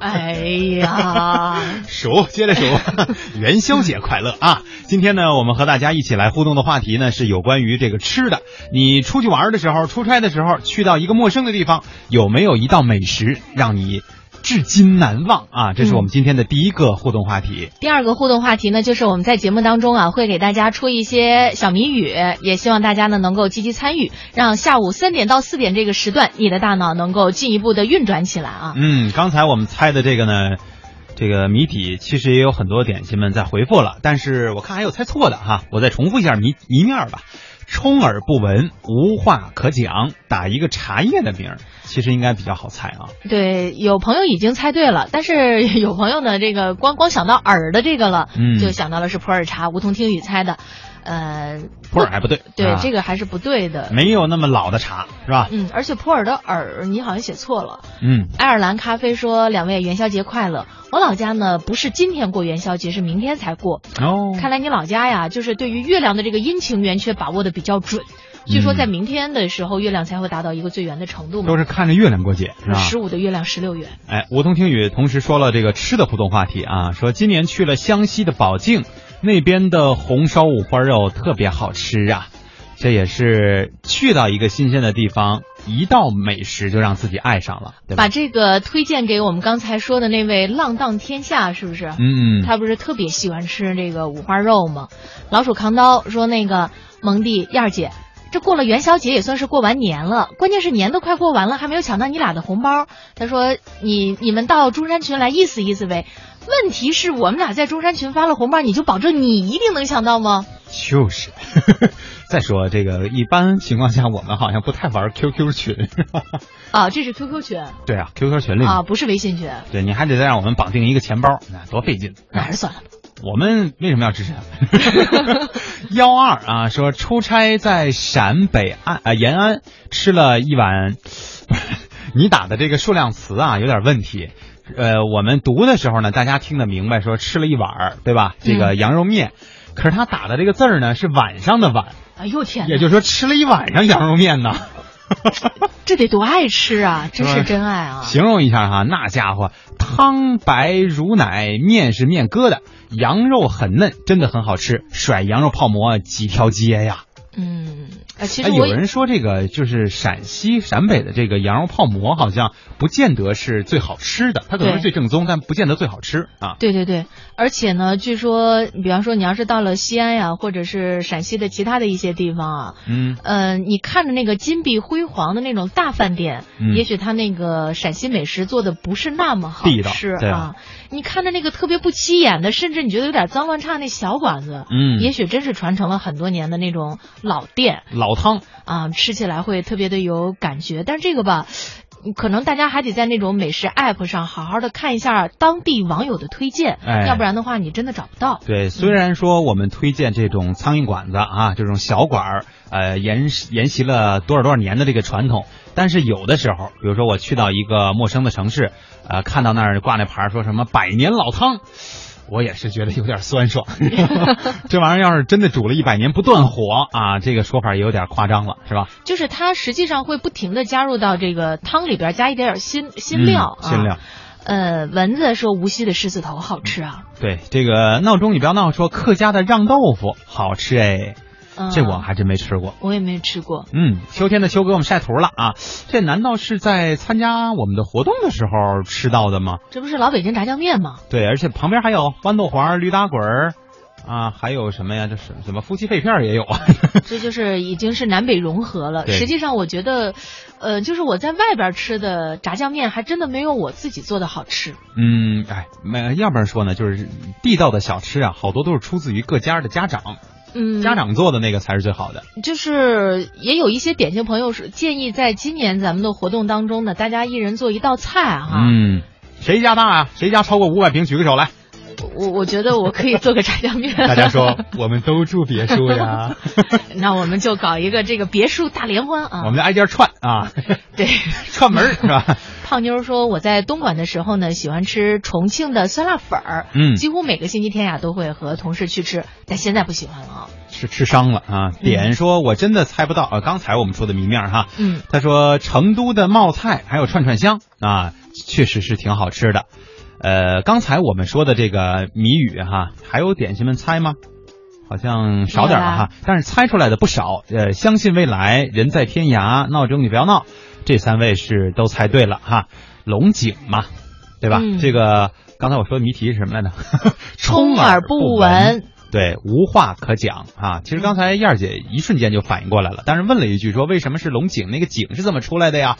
B: 哎呀，
A: 数，接着数，元宵节快乐啊！今天呢，我们和大家一起来互动的话题呢，是有关于这个吃的。你出去玩的时候，出差的时候，去到一个陌生的地方，有没有一道美食让你？至今难忘啊！这是我们今天的第一个互动话题。
B: 第二个互动话题呢，就是我们在节目当中啊，会给大家出一些小谜语，也希望大家呢能够积极参与，让下午三点到四点这个时段，你的大脑能够进一步的运转起来啊。
A: 嗯，刚才我们猜的这个呢，这个谜底其实也有很多点心们在回复了，但是我看还有猜错的哈，我再重复一下谜谜面吧。充耳不闻，无话可讲，打一个茶叶的名儿，其实应该比较好猜啊。
B: 对，有朋友已经猜对了，但是 有朋友呢，这个光光想到耳的这个了，
A: 嗯
B: 就想到了是普洱茶，梧桐听雨猜的，呃，
A: 普洱还不对，
B: 对，
A: 啊
B: 这个还是不对的。
A: 没有那么老的茶是吧？
B: 嗯，而且普洱的洱你好像写错了。
A: 嗯，
B: 爱尔兰咖啡说：“两位元宵节快乐！我老家呢不是今天过元宵节，是明天才过。
A: 哦，
B: 看来你老家呀，就是对于月亮的这个阴晴圆缺把握的比较准。据说在明天的时候，月亮才会达到一个最圆的程度嘛。
A: 都是看着月亮过节是吧？
B: 十五的月亮十六圆。
A: 哎，梧桐听雨同时说了这个吃的互动话题啊，说今年去了湘西的宝靖，那边的红烧五花肉特别好吃啊。这也是去到一个新鲜的地方，一道美食就让自己爱上了，对吧？
B: 把这个推荐给我们刚才说的那位浪荡天下，是不是？
A: 嗯
B: 他不是特别喜欢吃这个五花肉吗？老鼠扛刀说那个蒙蒂燕儿姐，这过了元宵节也算是过完年了，关键是年都快过完了，还没有抢到你俩的红包。他说你你们到中山群来意思意思呗。问题是我们俩在中山群发了红包，你就保证你一定能抢到吗？
A: 就是。再说这个，一般情况下我们好像不太玩 QQ 群？
B: 啊，这是 QQ 群
A: 对啊，QQ 群里
B: 啊，不是微信群，
A: 对，你还得再让我们绑定一个钱包，那多费劲。
B: 那还是算了吧。
A: 我们为什么要支持他？幺二啊，说出差在陕北安呃延安吃了一碗，你打的这个数量词啊有点问题。呃，我们读的时候呢，大家听得明白，说吃了一碗儿，对吧？这个羊肉面，可是他打的这个字儿呢是晚上的晚，
B: 哎呦天哪！
A: 也就是说吃了一晚上羊肉面呢。
B: 这得多爱吃啊！真是真爱啊！
A: 形容一下哈，那家伙汤白如奶，面是面疙瘩，羊肉很嫩，真的很好吃，甩羊肉泡馍几条街呀。
B: 嗯，呃，其
A: 哎，
B: 实
A: 有人说这个就是陕西、陕北的这个羊肉泡馍，好像不见得是最好吃的，它可能是最正宗，但不见得最好吃啊。
B: 对对对，而且呢，据说，比方说你要是到了西安呀，或者是陕西的其他的一些地方啊，
A: 嗯，
B: 呃，你看着那个金碧辉煌的那种大饭店，
A: 嗯
B: 也许他那个陕西美食做的不是那么好吃
A: 啊。
B: 你看着那个特别不起眼的，甚至你觉得有点脏乱差那小馆子，
A: 嗯
B: 也许真是传承了很多年的那种老店
A: 老汤
B: 啊，吃起来会特别的有感觉。但是这个吧。可能大家还得在那种美食 app 上好好的看一下当地网友的推荐，
A: 哎
B: 要不然的话你真的找不到。
A: 对，虽然说我们推荐这种苍蝇馆子啊，这种小馆儿，呃，沿沿袭了多少多少年的这个传统，但是有的时候，比如说我去到一个陌生的城市，呃，看到那儿挂那牌儿说什么百年老汤。我也是觉得有点酸爽，这玩意儿要是真的煮了一百年不断火啊，这个说法也有点夸张了，是吧？
B: 就是它实际上会不停的加入到这个汤里边，加一点点新新料、
A: 新料。
B: 呃，蚊子说无锡的狮子头好吃啊，
A: 对，这个闹钟你不要闹，说客家的让豆腐好吃哎，
B: 嗯
A: 这我还真没吃过。
B: 我也没吃过。
A: 嗯，秋天的秋给我们晒图了啊！这难道是在参加我们的活动的时候吃到的吗？
B: 这不是老北京炸酱面吗？
A: 对，而且旁边还有豌豆黄、驴打滚儿啊，还有什么呀？这是什么夫妻肺片儿也有啊？
B: 这就是已经是南北融合了。实际上，我觉得，呃，就是我在外边吃的炸酱面，还真的没有我自己做的好吃。
A: 嗯，哎，没，要不然说呢，就是地道的小吃啊，好多都是出自于各家的家长，
B: 嗯，
A: 家长做的那个才是最好的。
B: 就是也有一些典型朋友是建议，在今年咱们的活动当中呢，大家一人做一道菜哈。
A: 嗯，谁家大啊？谁家超过五百平？举个手来。
B: 我我觉得我可以做个炸酱面。
A: 大家说，我们都住别墅呀。
B: 那我们就搞一个这个别墅大联欢啊！
A: 我们就挨家串啊，
B: 对，
A: 串门是吧？
B: 胖妞说我在东莞的时候呢，喜欢吃重庆的酸辣粉儿，
A: 嗯
B: 几乎每个星期天呀都会和同事去吃，但现在不喜欢了啊。
A: 是吃伤了啊！点说，我真的猜不到啊！刚才我们说的谜面哈，
B: 嗯，
A: 他说成都的冒菜还有串串香啊，确实是挺好吃的。呃，刚才我们说的这个谜语哈，还有点心们猜吗？好像少点了哈，但是猜出来的不少。呃，相信未来，人在天涯，闹钟你不要闹，这三位是都猜对了哈。龙井嘛，对吧？
B: 嗯
A: 这个刚才我说的谜题是什么来着？
B: 充耳不闻。
A: 对，无话可讲啊！其实刚才燕儿姐一瞬间就反应过来了，但是问了一句说为什么是龙井？那个井是怎么出来的呀？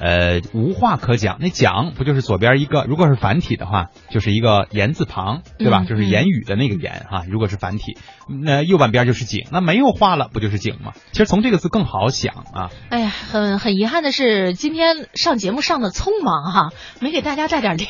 A: 呃，无话可讲，那讲不就是左边一个？如果是繁体的话，就是一个言字旁，对吧？
B: 嗯
A: 就是言语的那个言啊。如果是繁体，那右半边就是井，那没有话了，不就是井吗？其实从这个字更好想啊。
B: 哎呀，很很遗憾的是，今天上节目上的匆忙哈，没给大家带点礼。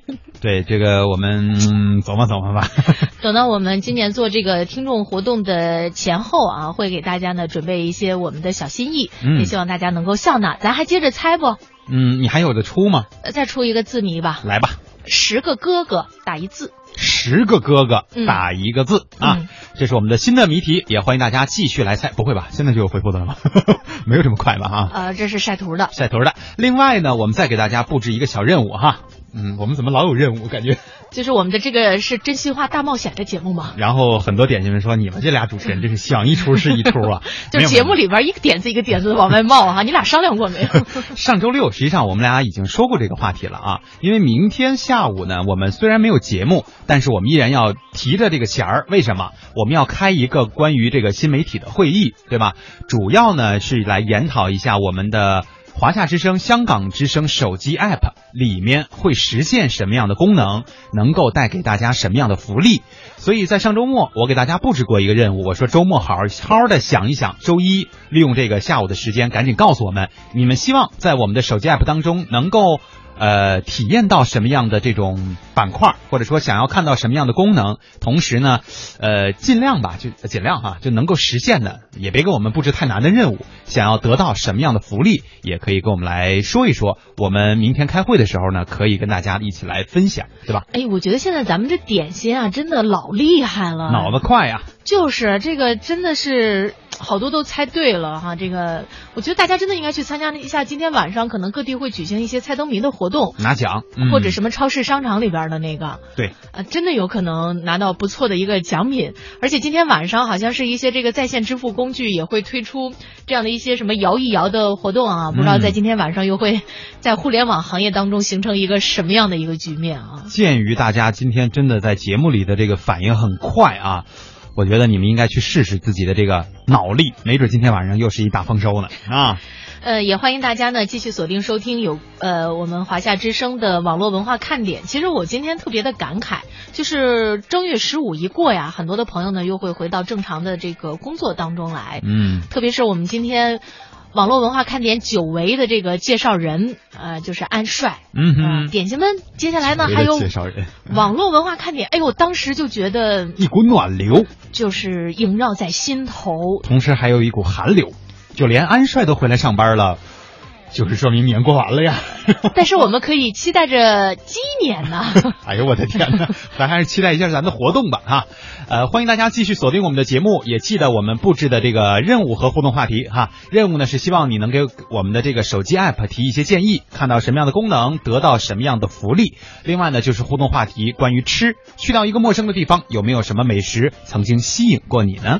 A: 对，这个我们、嗯、琢磨琢磨吧。
B: 等到我们今年做这个听众活动的前后啊，会给大家呢准备一些我们的小心意，
A: 嗯
B: 也希望大家能够笑纳。咱还接着猜不？
A: 嗯，你还有的出吗？
B: 呃再出一个字谜吧。
A: 来吧，
B: 十个哥哥打一字。
A: 十个哥哥
B: 嗯
A: 打一个字、啊，这是我们的新的谜题，也欢迎大家继续来猜。不会吧？现在就有回复的了吗？没有这么快吧？啊。
B: 呃，这是晒图的。
A: 晒图的。另外呢，我们再给大家布置一个小任务哈。嗯，我们怎么老有任务？感觉。
B: 就是我们的这个是真心话大冒险的节目嘛，
A: 然后很多点心们说，你们这俩主持人真是想一出是一出啊！
B: 就节目里边一个点子一个点子的往外冒哈、你俩商量过没有？
A: 上周六，实际上我们俩已经说过这个话题了啊。因为明天下午呢，我们虽然没有节目，但是我们依然要提着这个弦儿。为什么？我们要开一个关于这个新媒体的会议，对吧？主要呢是来研讨一下我们的。华夏之声、香港之声手机 App 里面会实现什么样的功能，能够带给大家什么样的福利？所以在上周末，我给大家布置过一个任务，我说周末好好好的想一想，周一利用这个下午的时间，赶紧告诉我们，你们希望在我们的手机 App 当中能够。呃，体验到什么样的这种板块，或者说想要看到什么样的功能，同时呢，呃，尽量吧，就尽量哈，就能够实现的，也别给我们布置太难的任务。想要得到什么样的福利，也可以跟我们来说一说。我们明天开会的时候呢，可以跟大家一起来分享，对吧？
B: 哎，我觉得现在咱们这点心啊，真的老厉害了，
A: 脑子快呀、
B: 就是这个，真的是好多都猜对了哈。这个，我觉得大家真的应该去参加一下，今天晚上可能各地会举行一些猜灯谜的活动，
A: 拿奖，嗯、
B: 或者什么超市、商场里边的那个，
A: 对，
B: 啊，真的有可能拿到不错的一个奖品。而且今天晚上好像是一些这个在线支付工具也会推出这样的一些什么摇一摇的活动啊，不知道在今天晚上又会在互联网行业当中形成一个什么样的一个局面啊？
A: 鉴于大家今天真的在节目里的这个反应很快啊。我觉得你们应该去试试自己的这个脑力，没准今天晚上又是一大丰收呢啊！
B: 呃，也欢迎大家呢继续锁定收听有呃我们华夏之声的网络文化看点。其实我今天特别的感慨，就是正月十五一过呀，很多的朋友呢又会回到正常的这个工作当中来。
A: 嗯，
B: 特别是我们今天。网络文化看点久违的这个介绍人，呃，就是安帅。
A: 嗯哼，
B: 点心们，接下来呢还有
A: 介绍人，
B: 网络文化看点。哎呦，我当时就觉得
A: 一股暖流，
B: 就是萦绕在心头，
A: 同时还有一股寒流，就连安帅都回来上班了。就是说明年过完了呀，
B: 但是我们可以期待着鸡年呢。
A: 哎呦我的天哪，咱还是期待一下咱的活动吧哈。呃，欢迎大家继续锁定我们的节目，也记得我们布置的这个任务和互动话题哈。任务呢是希望你能给我们的这个手机 app 提一些建议，看到什么样的功能，得到什么样的福利。另外呢就是互动话题，关于吃，去到一个陌生的地方，有没有什么美食曾经吸引过你呢？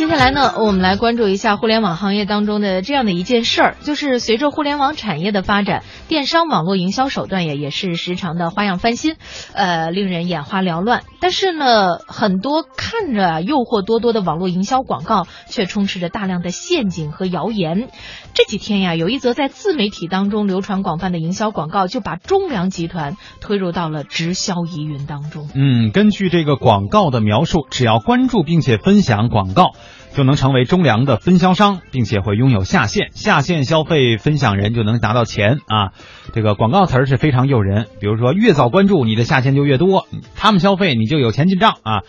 B: 接下来呢，我们来关注一下互联网行业当中的这样的一件事儿，就是随着互联网产业的发展，电商网络营销手段也也是时常的花样翻新，呃，令人眼花缭乱。但是呢，很多看着诱惑多多的网络营销广告，却充斥着大量的陷阱和谣言。这几天呀，有一则在自媒体当中流传广泛的营销广告，就把中粮集团推入到了直销疑云当中。
A: 嗯，根据这个广告的描述，只要关注并且分享广告。就能成为中粮的分销商，并且会拥有下线，下线消费分享人就能拿到钱啊！这个广告词儿是非常诱人，比如说越早关注你的下线就越多，他们消费你就有钱进账啊！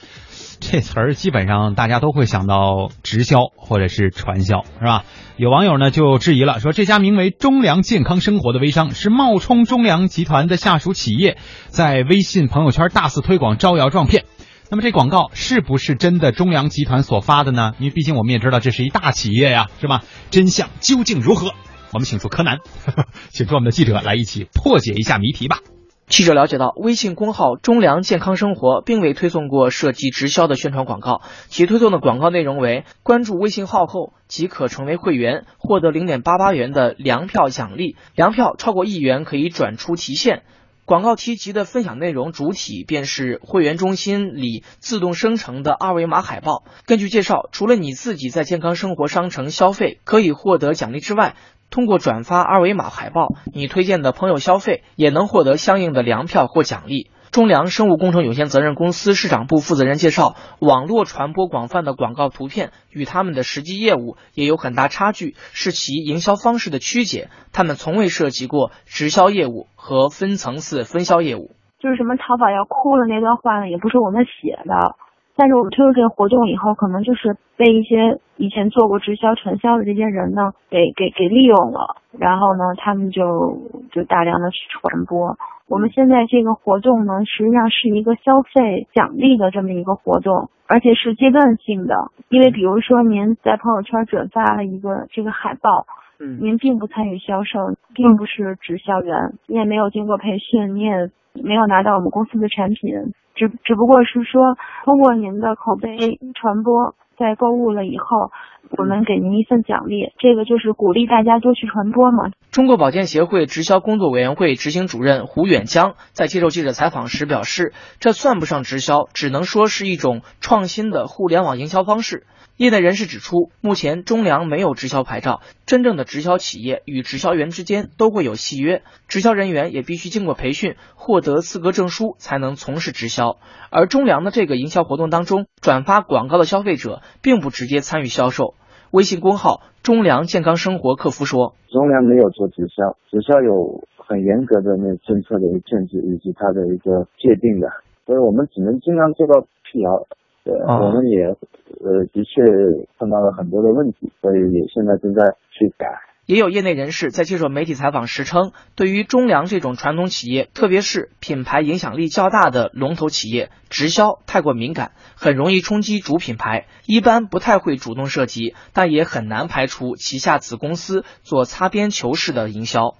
A: 这词儿基本上大家都会想到直销或者是传销，是吧？有网友呢就质疑了，说这家名为中粮健康生活的微商是冒充中粮集团的下属企业，在微信朋友圈大肆推广，招摇撞骗。那么这广告是不是真的中粮集团所发的呢？因为毕竟我们也知道这是一大企业呀，是吧？真相究竟如何？我们请出柯南，请出我们的记者来一起破解一下谜题吧。
T: 记者了解到，微信公号“中粮健康生活”并未推送过涉及直销的宣传广告，其推送的广告内容为：关注微信号后即可成为会员，获得零点八八元的粮票奖励，粮票超过一元可以转出提现。广告提及的分享内容主体便是会员中心里自动生成的二维码海报。根据介绍，除了你自己在健康生活商城消费可以获得奖励之外，通过转发二维码海报，你推荐的朋友消费也能获得相应的粮票或奖励。中粮生物工程有限责任公司市场部负责人介绍，网络传播广泛的广告图片与他们的实际业务也有很大差距，是其营销方式的曲解。他们从未涉及过直销业务和分层次分销业务。
U: 就是什么淘宝要哭了那段话呢，也不是我们写的。但是我们推出这个活动以后，可能就是被一些以前做过直销传销的这些人呢，给给给利用了，然后呢，他们就就大量的去传播。我们现在这个活动呢，实际上是一个消费奖励的这么一个活动，而且是阶段性的。因为比如说您在朋友圈转发了一个这个海报，
T: 嗯，
U: 您并不参与销售，并不是直销员，你也没有经过培训，你也没有拿到我们公司的产品。只只不过是说，通过您的口碑传播，在购物了以后，我们给您一份奖励，这个就是鼓励大家多去传播嘛。
T: 中国保健协会直销工作委员会执行主任胡远江在接受记者采访时表示，这算不上直销，只能说是一种创新的互联网营销方式。业内人士指出，目前中粮没有直销牌照，真正的直销企业与直销员之间都会有契约，直销人员也必须经过培训，获得资格证书才能从事直销。而中粮的这个营销活动当中，转发广告的消费者并不直接参与销售。微信公号“中粮健康生活”客服说：“
V: 中粮没有做直销，直销有很严格的那政策的一个限制以及它的一个界定的，所以我们只能尽量做到辟谣。对，我们也呃的确碰到了很多的问题，所以也现在正在去改。”
T: 也有业内人士在接受媒体采访时称，对于中粮这种传统企业，特别是品牌影响力较大的龙头企业，直销太过敏感，很容易冲击主品牌，一般不太会主动涉及，但也很难排除旗下子公司做擦边球式的营销。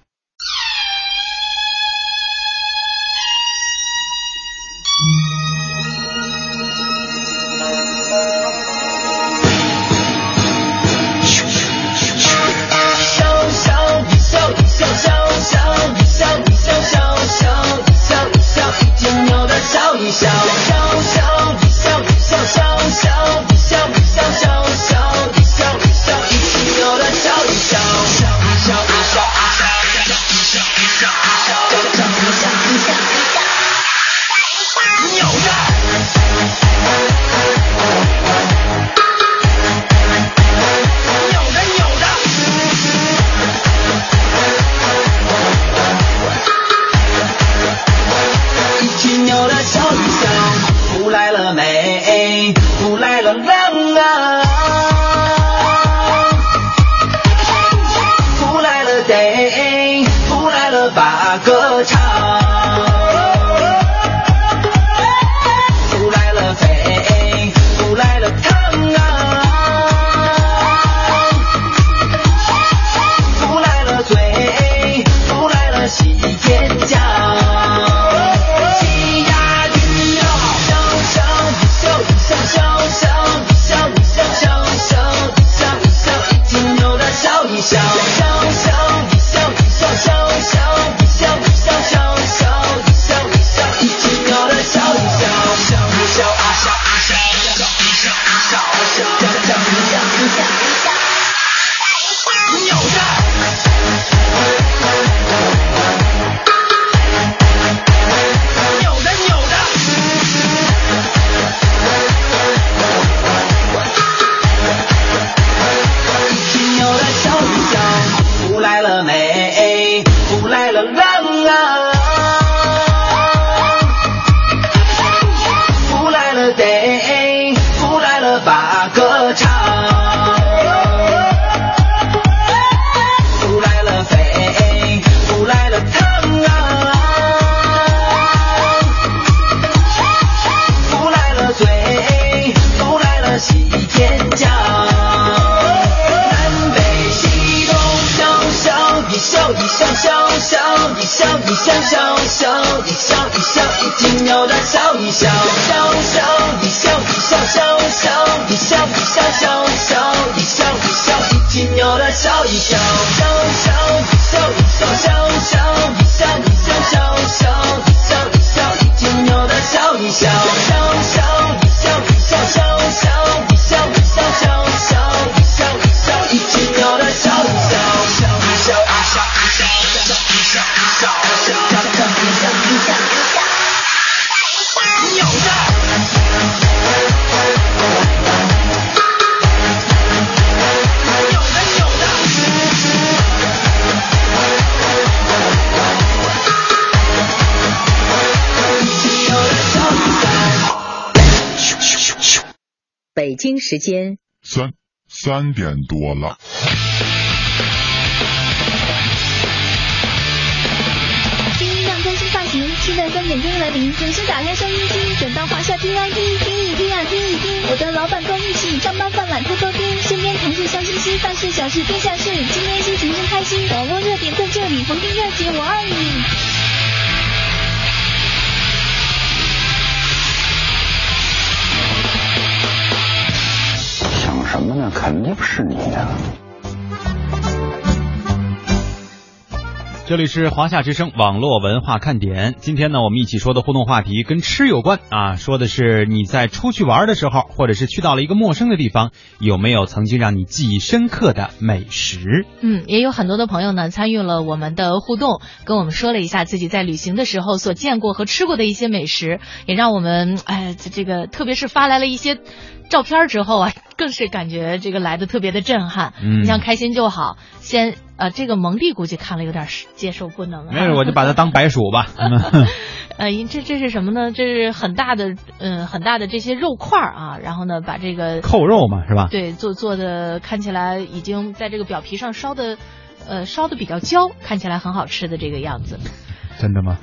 W: 时间
X: 三三点多了。
F: 新音量更新发型，期待三点钟来临，准时打开收音机，转到华夏听 ID，听一听啊，听一听。我的老板跟我一起上班犯懒偷偷听，身边同事笑嘻嘻，大事小事天下事，今天心情真开心，网络热点在这里，逢听热姐我爱你。
Y: 什么呢？肯定是你呀、
A: 这里是华夏之声网络文化看点。今天呢，我们一起说的互动话题跟吃有关啊，说的是你在出去玩的时候，或者是去到了一个陌生的地方，有没有曾经让你记忆深刻的美食？
B: 嗯，也有很多的朋友呢参与了我们的互动，跟我们说了一下自己在旅行的时候所见过和吃过的一些美食，也让我们哎这这个特别是发来了一些照片之后啊，更是感觉这个来的特别的震撼。
A: 嗯
B: 你像开心就好，先呃这个蒙蒂估计看了有点接受不能啊。
A: 没事，我就把它当白薯吧。
B: 呃，这这是什么呢？这是很大的，嗯，很大的这些肉块儿啊，然后呢，把这个
A: 扣肉嘛，是吧？
B: 对，做做的看起来已经在这个表皮上烧的，呃，烧的比较焦，看起来很好吃的这个样子，
A: 真的吗？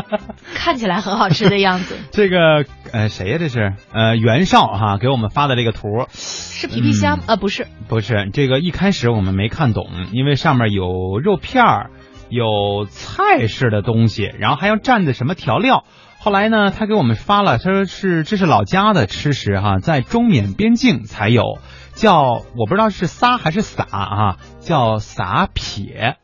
B: 看起来很好吃的样子，
A: 这个呃谁呀、这是呃袁绍哈、给我们发的这个图，
B: 是皮皮虾啊、不是？
A: 不是这个一开始我们没看懂，因为上面有肉片儿，有菜式的东西，然后还要蘸的什么调料。后来呢，他给我们发了，他说是这是老家的吃食哈，在中缅边境才有，叫我不知道是撒还是撒啊，叫撒撇，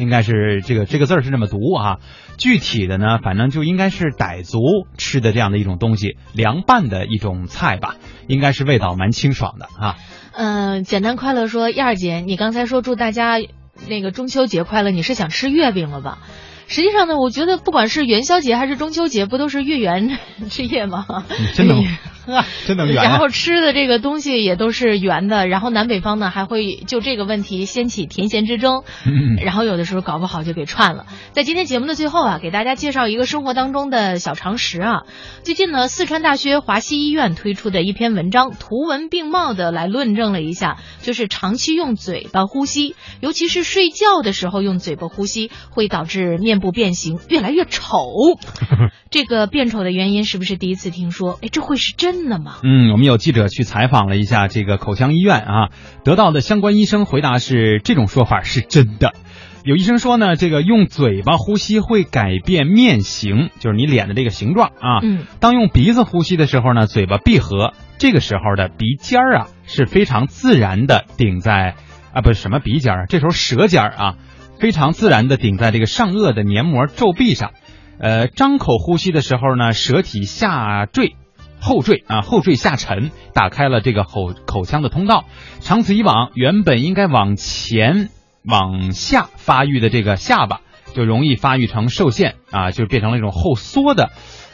A: 应该是这个这个字儿是这么读啊。具体的呢，反正就应该是傣族吃的这样的一种东西，凉拌的一种菜吧，应该是味道蛮清爽的啊。
B: 嗯、简单快乐说，燕儿姐，你刚才说祝大家那个中秋节快乐，你是想吃月饼了吧？实际上呢，我觉得不管是元宵节还是中秋节，不都是月圆之夜吗？
A: 真能，真的圆啊
B: 然后吃的这个东西也都是圆的，然后南北方呢还会就这个问题掀起甜咸之争，
A: 嗯
B: 然后有的时候搞不好就给串了。在今天节目的最后啊，给大家介绍一个生活当中的小常识啊。最近呢，四川大学华西医院推出的一篇文章，图文并茂的来论证了一下，就是长期用嘴巴呼吸，尤其是睡觉的时候用嘴巴呼吸，会导致面部变形，越来越丑。这个变丑的原因是不是第一次听说？哎，这会是真的吗？
A: 嗯，我们有记者去采访了一下这个口腔医院啊，得到的相关医生回答是这种说法是真的。有医生说呢，这个用嘴巴呼吸会改变面型，就是你脸的这个形状啊。
B: 嗯，
A: 当用鼻子呼吸的时候呢，嘴巴闭合，这个时候的鼻尖儿啊是非常自然的顶在啊不是什么鼻尖儿啊，这时候舌尖儿啊非常自然的顶在这个上颚的黏膜皱壁上。呃，张口呼吸的时候呢，舌体下坠。后坠啊，后坠下沉，打开了这个口口腔的通道。长此以往，原本应该往前往下发育的这个下巴，就容易发育成受限啊，就变成了一种后缩的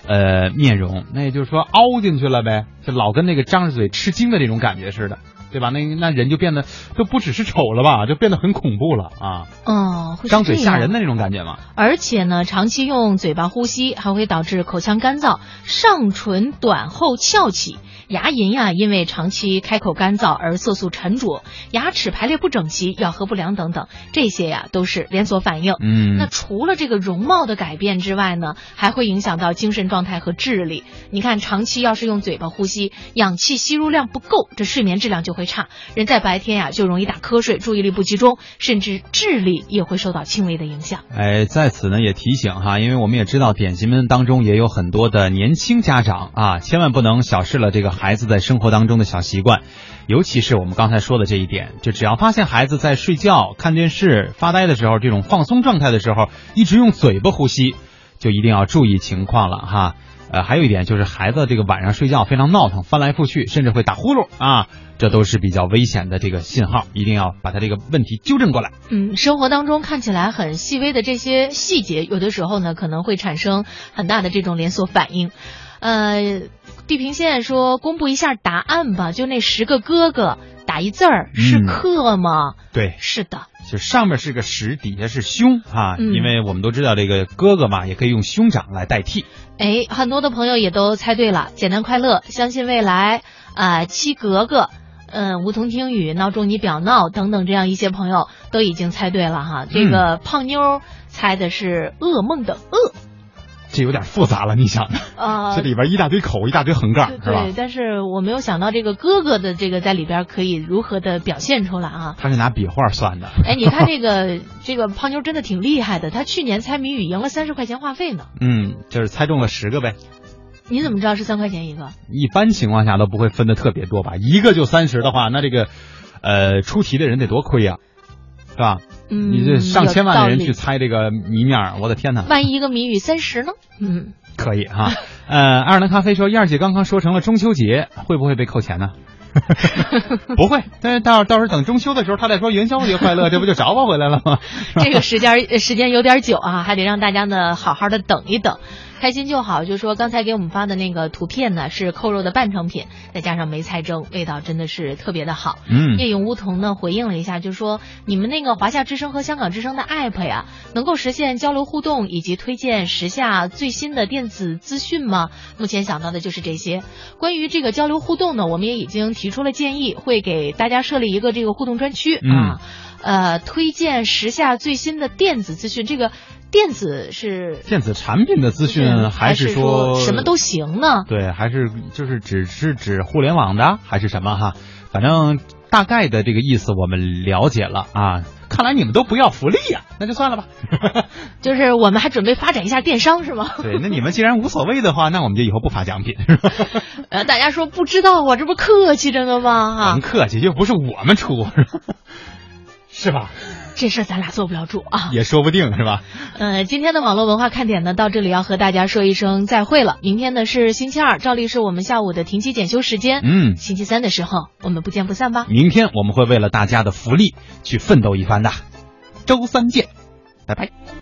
A: 呃面容。那也就是说凹进去了呗，就老跟那个张着嘴吃惊的那种感觉似的，对吧？那那人就变得就不只是丑了吧，就变得很恐怖了啊，
B: 哦，会
A: 张嘴吓人的那种感觉嘛。
B: 而且呢，长期用嘴巴呼吸还会导致口腔干燥、上唇短后翘起。牙龈呀，因为长期开口干燥而色素沉着，牙齿排列不整齐、咬合不良等等，这些呀都是连锁反应。
A: 嗯
B: 那除了这个容貌的改变之外呢，还会影响到精神状态和智力。你看，长期要是用嘴巴呼吸，氧气吸入量不够，这睡眠质量就会差。人在白天呀就容易打瞌睡，注意力不集中，甚至智力也会受到轻微的影响。
A: 哎，在此呢也提醒哈，因为我们也知道点心们当中也有很多的年轻家长啊，千万不能小视了这个孩子在生活当中的小习惯，尤其是我们刚才说的这一点，就只要发现孩子在睡觉、看电视、发呆的时候，这种放松状态的时候，一直用嘴巴呼吸，就一定要注意情况了哈。呃，还有一点就是孩子这个晚上睡觉非常闹腾，翻来覆去，甚至会打呼噜啊，这都是比较危险的这个信号，一定要把他这个问题纠正过来。
B: 嗯，生活当中看起来很细微的这些细节，有的时候呢可能会产生很大的这种连锁反应。呃，地平线说公布一下答案吧，就那十个哥哥打一字儿是
A: 嗯
B: 克吗？
A: 对，
B: 是的，
A: 就上面是个十，底下是胸啊，
B: 嗯
A: 因为我们都知道这个哥哥嘛，也可以用兄长来代替。
B: 哎，很多的朋友也都猜对了，简单快乐，相信未来，啊、七格格。嗯，梧桐听雨、闹钟你表闹等等，这样一些朋友都已经猜对了哈。这
A: 嗯
B: 个胖妞猜的是噩梦的噩，
A: 这有点复杂了，你想，
B: 呃，
A: 这里边一大堆口，一大堆横杠，是吧
B: 对，？但是我没有想到这个哥哥的这个在里边可以如何的表现出来啊。
A: 他是拿笔画算的。
B: 哎，你看这个这个胖妞真的挺厉害的，她去年猜谜语赢了三十块钱话费呢。
A: 嗯，就是猜中了十个呗。
B: 你怎么知道是三块钱一个？
A: 一般情况下都不会分的特别多吧？一个就三十的话，那这个，呃，出题的人得多亏呀、是吧？
B: 嗯，
A: 你这上千万的人去猜这个谜面儿，我的天哪！
B: 万一一个谜语三十呢？嗯，
A: 可以哈。呃，爱尔兰咖啡说，燕儿姐刚刚说成了中秋节，会不会被扣钱呢？不会，但是到到时候等中秋的时候，他再说元宵节快乐，这不就找我回来了吗？
B: 这个时间呃时间有点久啊，还得让大家呢好好的等一等，开心就好。就说刚才给我们发的那个图片呢是扣肉的半成品，再加上梅菜蒸，味道真的是特别的好。
A: 嗯
B: 夜永梧桐呢回应了一下，就说你们那个华夏之声和香港之声的 app 呀，能够实现交流互动以及推荐时下最新的电子资讯吗？目前想到的就是这些。关于这个交流互动呢，我们也已经提出了建议，会给大家设立一个这个互动专区、
A: 嗯
B: 啊。呃，推荐时下最新的电子资讯，这个电子是
A: 电子产品的资讯
B: 还
A: 是
B: 说什么都行呢？
A: 对，还是就是只是指互联网的，还是什么哈？反正大概的这个意思我们了解了啊。看来你们都不要福利呀、那就算了吧。
B: 就是我们还准备发展一下电商是吗？
A: 对，那你们既然无所谓的话，那我们就以后不发奖品，是吧？
B: 呃，大家说不知道啊，这不客气着呢吗？啊
A: 甭，客气，又不是我们出？是吧？
B: 这事儿咱俩做不了主啊。
A: 也说不定是吧？
B: 呃，今天的网络文化看点呢，到这里要和大家说一声再会了。明天呢是星期二，照例是我们下午的停机检修时间。
A: 嗯
B: 星期三的时候，我们不见不散吧。
A: 明天我们会为了大家的福利去奋斗一番的。周三见，拜拜。